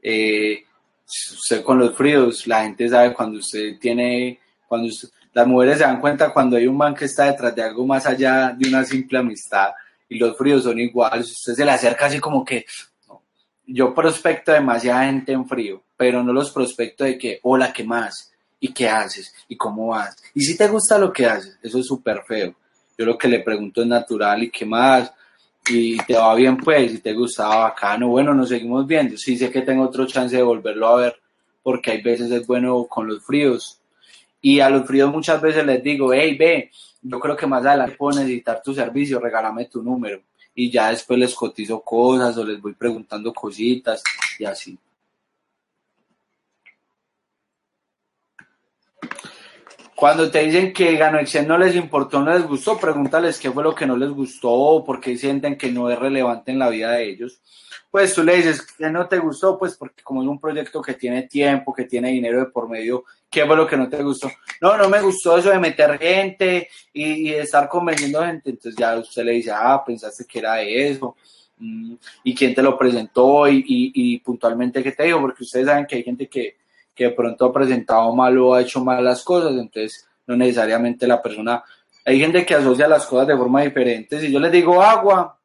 Eh, usted con los fríos, la gente sabe cuando usted tiene, cuando las mujeres se dan cuenta cuando hay un man que está detrás de algo más allá de una simple amistad y los fríos son iguales. Usted se le acerca así como que, yo prospecto demasiada gente en frío, pero no los prospecto de que, hola, ¿qué más? ¿Y qué haces? ¿Y cómo vas? ¿Y si te gusta lo que haces? Eso es súper feo. Yo lo que le pregunto es natural, ¿y qué más? Y te va bien, pues, si te gustaba, bacano, bueno, nos seguimos viendo. Sí sé que tengo otro chance de volverlo a ver, porque hay veces es bueno con los fríos. Y a los fríos muchas veces les digo, hey, ve, yo creo que más adelante puedo necesitar tu servicio, regálame tu número y ya después les cotizo cosas o les voy preguntando cositas y así. Cuando te dicen que ganó Excel no les importó, no les gustó, pregúntales qué fue lo que no les gustó, por qué sienten que no es relevante en la vida de ellos. Pues tú le dices que no te gustó, pues porque como es un proyecto que tiene tiempo, que tiene dinero de por medio, ¿qué fue lo que no te gustó? No, no me gustó eso de meter gente y, de estar convenciendo gente. Entonces ya usted le dice, ah, pensaste que era eso. Mm, ¿Y quién te lo presentó? Y, y, puntualmente qué te dijo, porque ustedes saben que hay gente que, que de pronto ha presentado mal o ha hecho mal las cosas, entonces no necesariamente la persona, hay gente que asocia las cosas de forma diferente. Si yo les digo agua,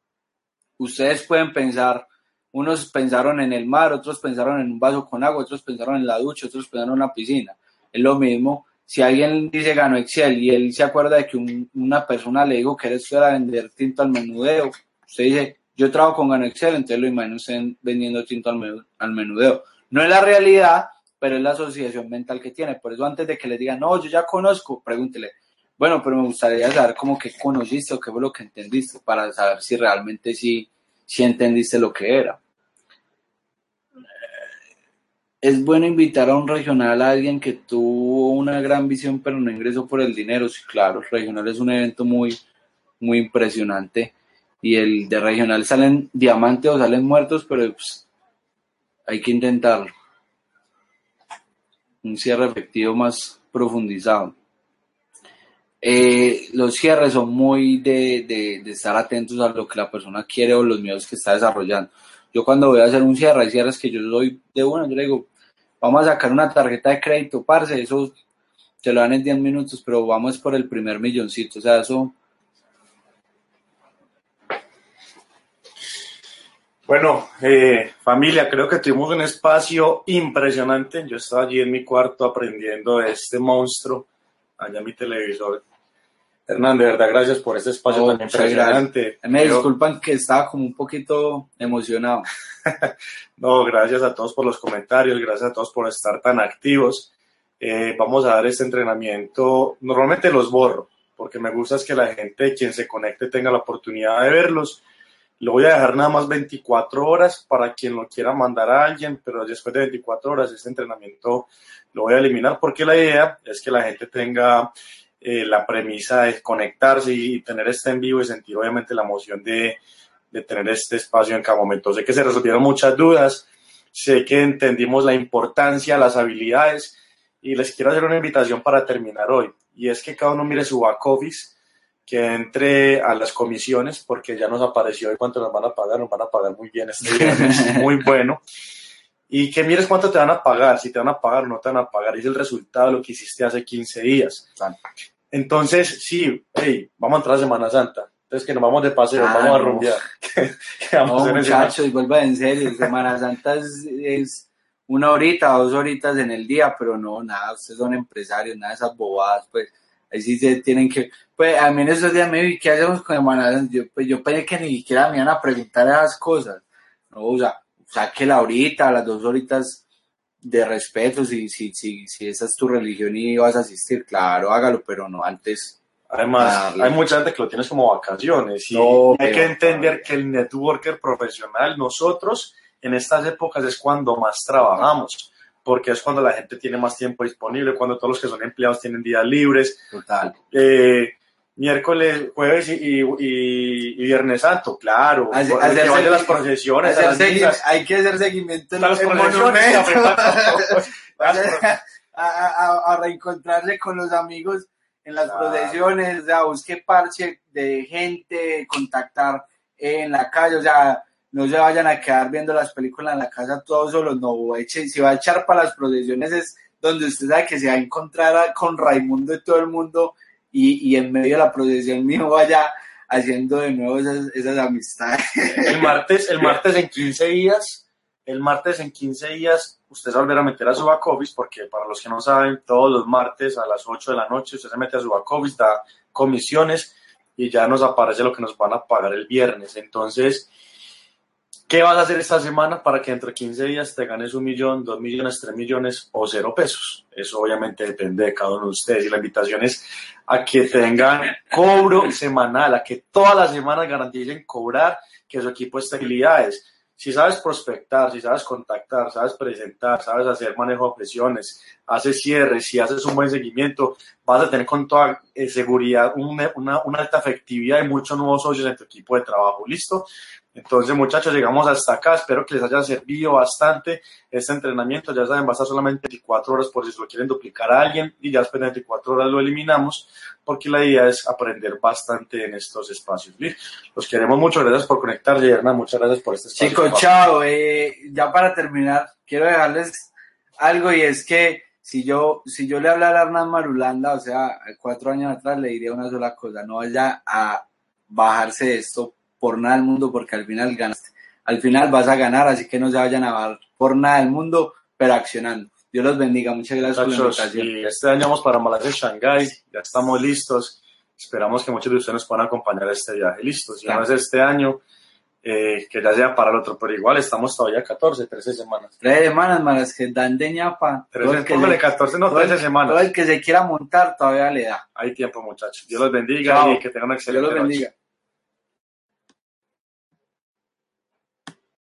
ustedes pueden pensar unos pensaron en el mar, otros pensaron en un vaso con agua, otros pensaron en la ducha, otros pensaron en una piscina. Es lo mismo. Si alguien dice ganó Excel y él se acuerda de que una persona le dijo que él fuera a vender tinto al menudeo, usted dice, yo trabajo con Gano Excel, entonces lo imagino usted vendiendo tinto al, al menudeo. No es la realidad, pero es la asociación mental que tiene. Por eso antes de que le digan, no, yo ya conozco, pregúntele, bueno, pero me gustaría saber cómo que conociste o qué fue lo que entendiste para saber si realmente sí, sí entendiste lo que era es bueno invitar a un regional a alguien que tuvo una gran visión pero no ingresó por el dinero. Sí, claro, regional es un evento muy, muy impresionante. Y el de regional salen diamantes o salen muertos, pero pues, hay que intentarlo. Un cierre efectivo más profundizado. Eh, los cierres son muy de, de, estar atentos a lo que la persona quiere o los miedos que está desarrollando. Yo cuando voy a hacer un cierre, hay cierres que yo doy de una, yo digo, vamos a sacar una tarjeta de crédito, parce, eso te lo dan en 10 minutos, pero vamos por el primer milloncito, o sea, eso... Bueno, eh, familia, creo que tuvimos un espacio impresionante. Yo estaba allí en mi cuarto aprendiendo de este monstruo, allá mi televisor. Hernán, de verdad, gracias por este espacio No, tan impresionante. Me disculpan que estaba como un poquito emocionado. [LAUGHS] No, gracias a todos por los comentarios, gracias a todos por estar tan activos. Eh, vamos a dar este entrenamiento. Normalmente los borro, porque me gusta es que la gente, quien se conecte, tenga la oportunidad de verlos. Lo voy a dejar nada más 24 horas para quien lo quiera mandar a alguien, pero después de 24 horas este entrenamiento lo voy a eliminar porque la idea es que la gente tenga eh, la premisa de conectarse y tener este en vivo y sentir obviamente la emoción de, de tener este espacio en cada momento. Sé que se resolvieron muchas dudas, sé que entendimos la importancia, las habilidades y les quiero hacer una invitación para terminar hoy. Y es que cada uno mire su back office, que entre a las comisiones, porque ya nos apareció hoy cuánto nos van a pagar, nos van a pagar muy bien este viernes, [LAUGHS] muy bueno. Y que mires cuánto te van a pagar, si te van a pagar o no te van a pagar, es el resultado de lo que hiciste hace 15 días. Entonces, sí, hey, vamos a entrar a Semana Santa. Entonces, que nos vamos de paseo, Ah, vamos a no. rumbear. ¿Qué vamos a No, muchachos, vuelva en serio. Semana Santa es, es una horita, dos horitas en el día, pero no, nada, ustedes son empresarios, nada de esas bobadas, pues. Ahí sí se tienen que. Pues a mí en esos días me vi, ¿qué hacemos con Semana Santa? Yo, pues, yo pensé que ni siquiera me iban a preguntar esas cosas. No, o sea, sáquela ahorita, las dos horitas de respeto, si, si, si, si esa es tu religión y vas a asistir, claro, hágalo, pero no antes. Además, hay mucha gente que lo tienes como vacaciones y No, hay que entender que el networker profesional, nosotros en estas épocas es cuando más trabajamos, porque es cuando la gente tiene más tiempo disponible, cuando todos los que son empleados tienen días libres, Total. eh, miércoles, jueves y, y- y- viernes santo, claro, Hace- hacer vaya segui- las procesiones, Hacer las misas, hay que hacer seguimiento en [LAUGHS] a las el procesiones, a a, a- reencontrarse con los amigos en las Claro. procesiones, o sea, busque parche de gente, contactar en la calle, o sea, no se vayan a quedar viendo las películas en la casa todos solos, no, eche, si va a echar para las procesiones es donde usted sabe que se va a encontrar con Raimundo y todo el mundo y, y en medio de la procesión mío vaya haciendo de nuevo esas, esas amistades. El martes, el martes en 15 días, el martes en 15 días, usted se va a meter a su back office, porque para los que no saben, todos los martes a las 8 de la noche usted se mete a su da comisiones y ya nos aparece lo que nos van a pagar el viernes. Entonces, ¿qué vas a hacer esta semana para que dentro de 15 días te ganes un millón, dos millones, tres millones o cero pesos? Eso obviamente depende de cada uno de ustedes y la invitación es a que tengan cobro semanal, a que todas las semanas garanticen cobrar, que su equipo esté habilidades. Si sabes prospectar, si sabes contactar, sabes presentar, sabes hacer manejo de objeciones, haces cierres, si haces un buen seguimiento, vas a tener con toda eh, seguridad una, una, una alta efectividad y muchos nuevos socios en tu equipo de trabajo. ¿Listo? Entonces, muchachos, llegamos hasta acá. Espero que les haya servido bastante este entrenamiento. Ya saben, va a estar solamente 24 horas por si lo quieren duplicar a alguien y ya después de 24 horas lo eliminamos porque la idea es aprender bastante en estos espacios. Los queremos mucho. Gracias por conectarse, Hernán. Muchas gracias por este espacio. Chicos, chao. Eh, ya para terminar, quiero dejarles algo y es que si yo, si yo le hablara a Hernán Marulanda, o sea, cuatro años atrás, le diría una sola cosa, no vaya a bajarse de esto por nada del mundo porque al final ganaste. Al final vas a ganar, así que no se vayan a bajar por nada del mundo, pero accionando. Dios los bendiga. Muchas gracias por la invitación. y este año vamos para Malasia y Shanghái, ya estamos listos. Esperamos que muchos de ustedes nos puedan acompañar a este viaje. Listos, si no es este año, eh, que ya sea para el otro, pero igual estamos todavía 14, 13 semanas. Tres semanas malas que dan de ñapa. Todo el 13, que póngale se- 14, no, todo el- 13 todo semanas. el que se quiera montar todavía le da. Hay tiempo, muchachos. Dios los bendiga Chao. y que tengan una Dios excelente los noche. bendiga.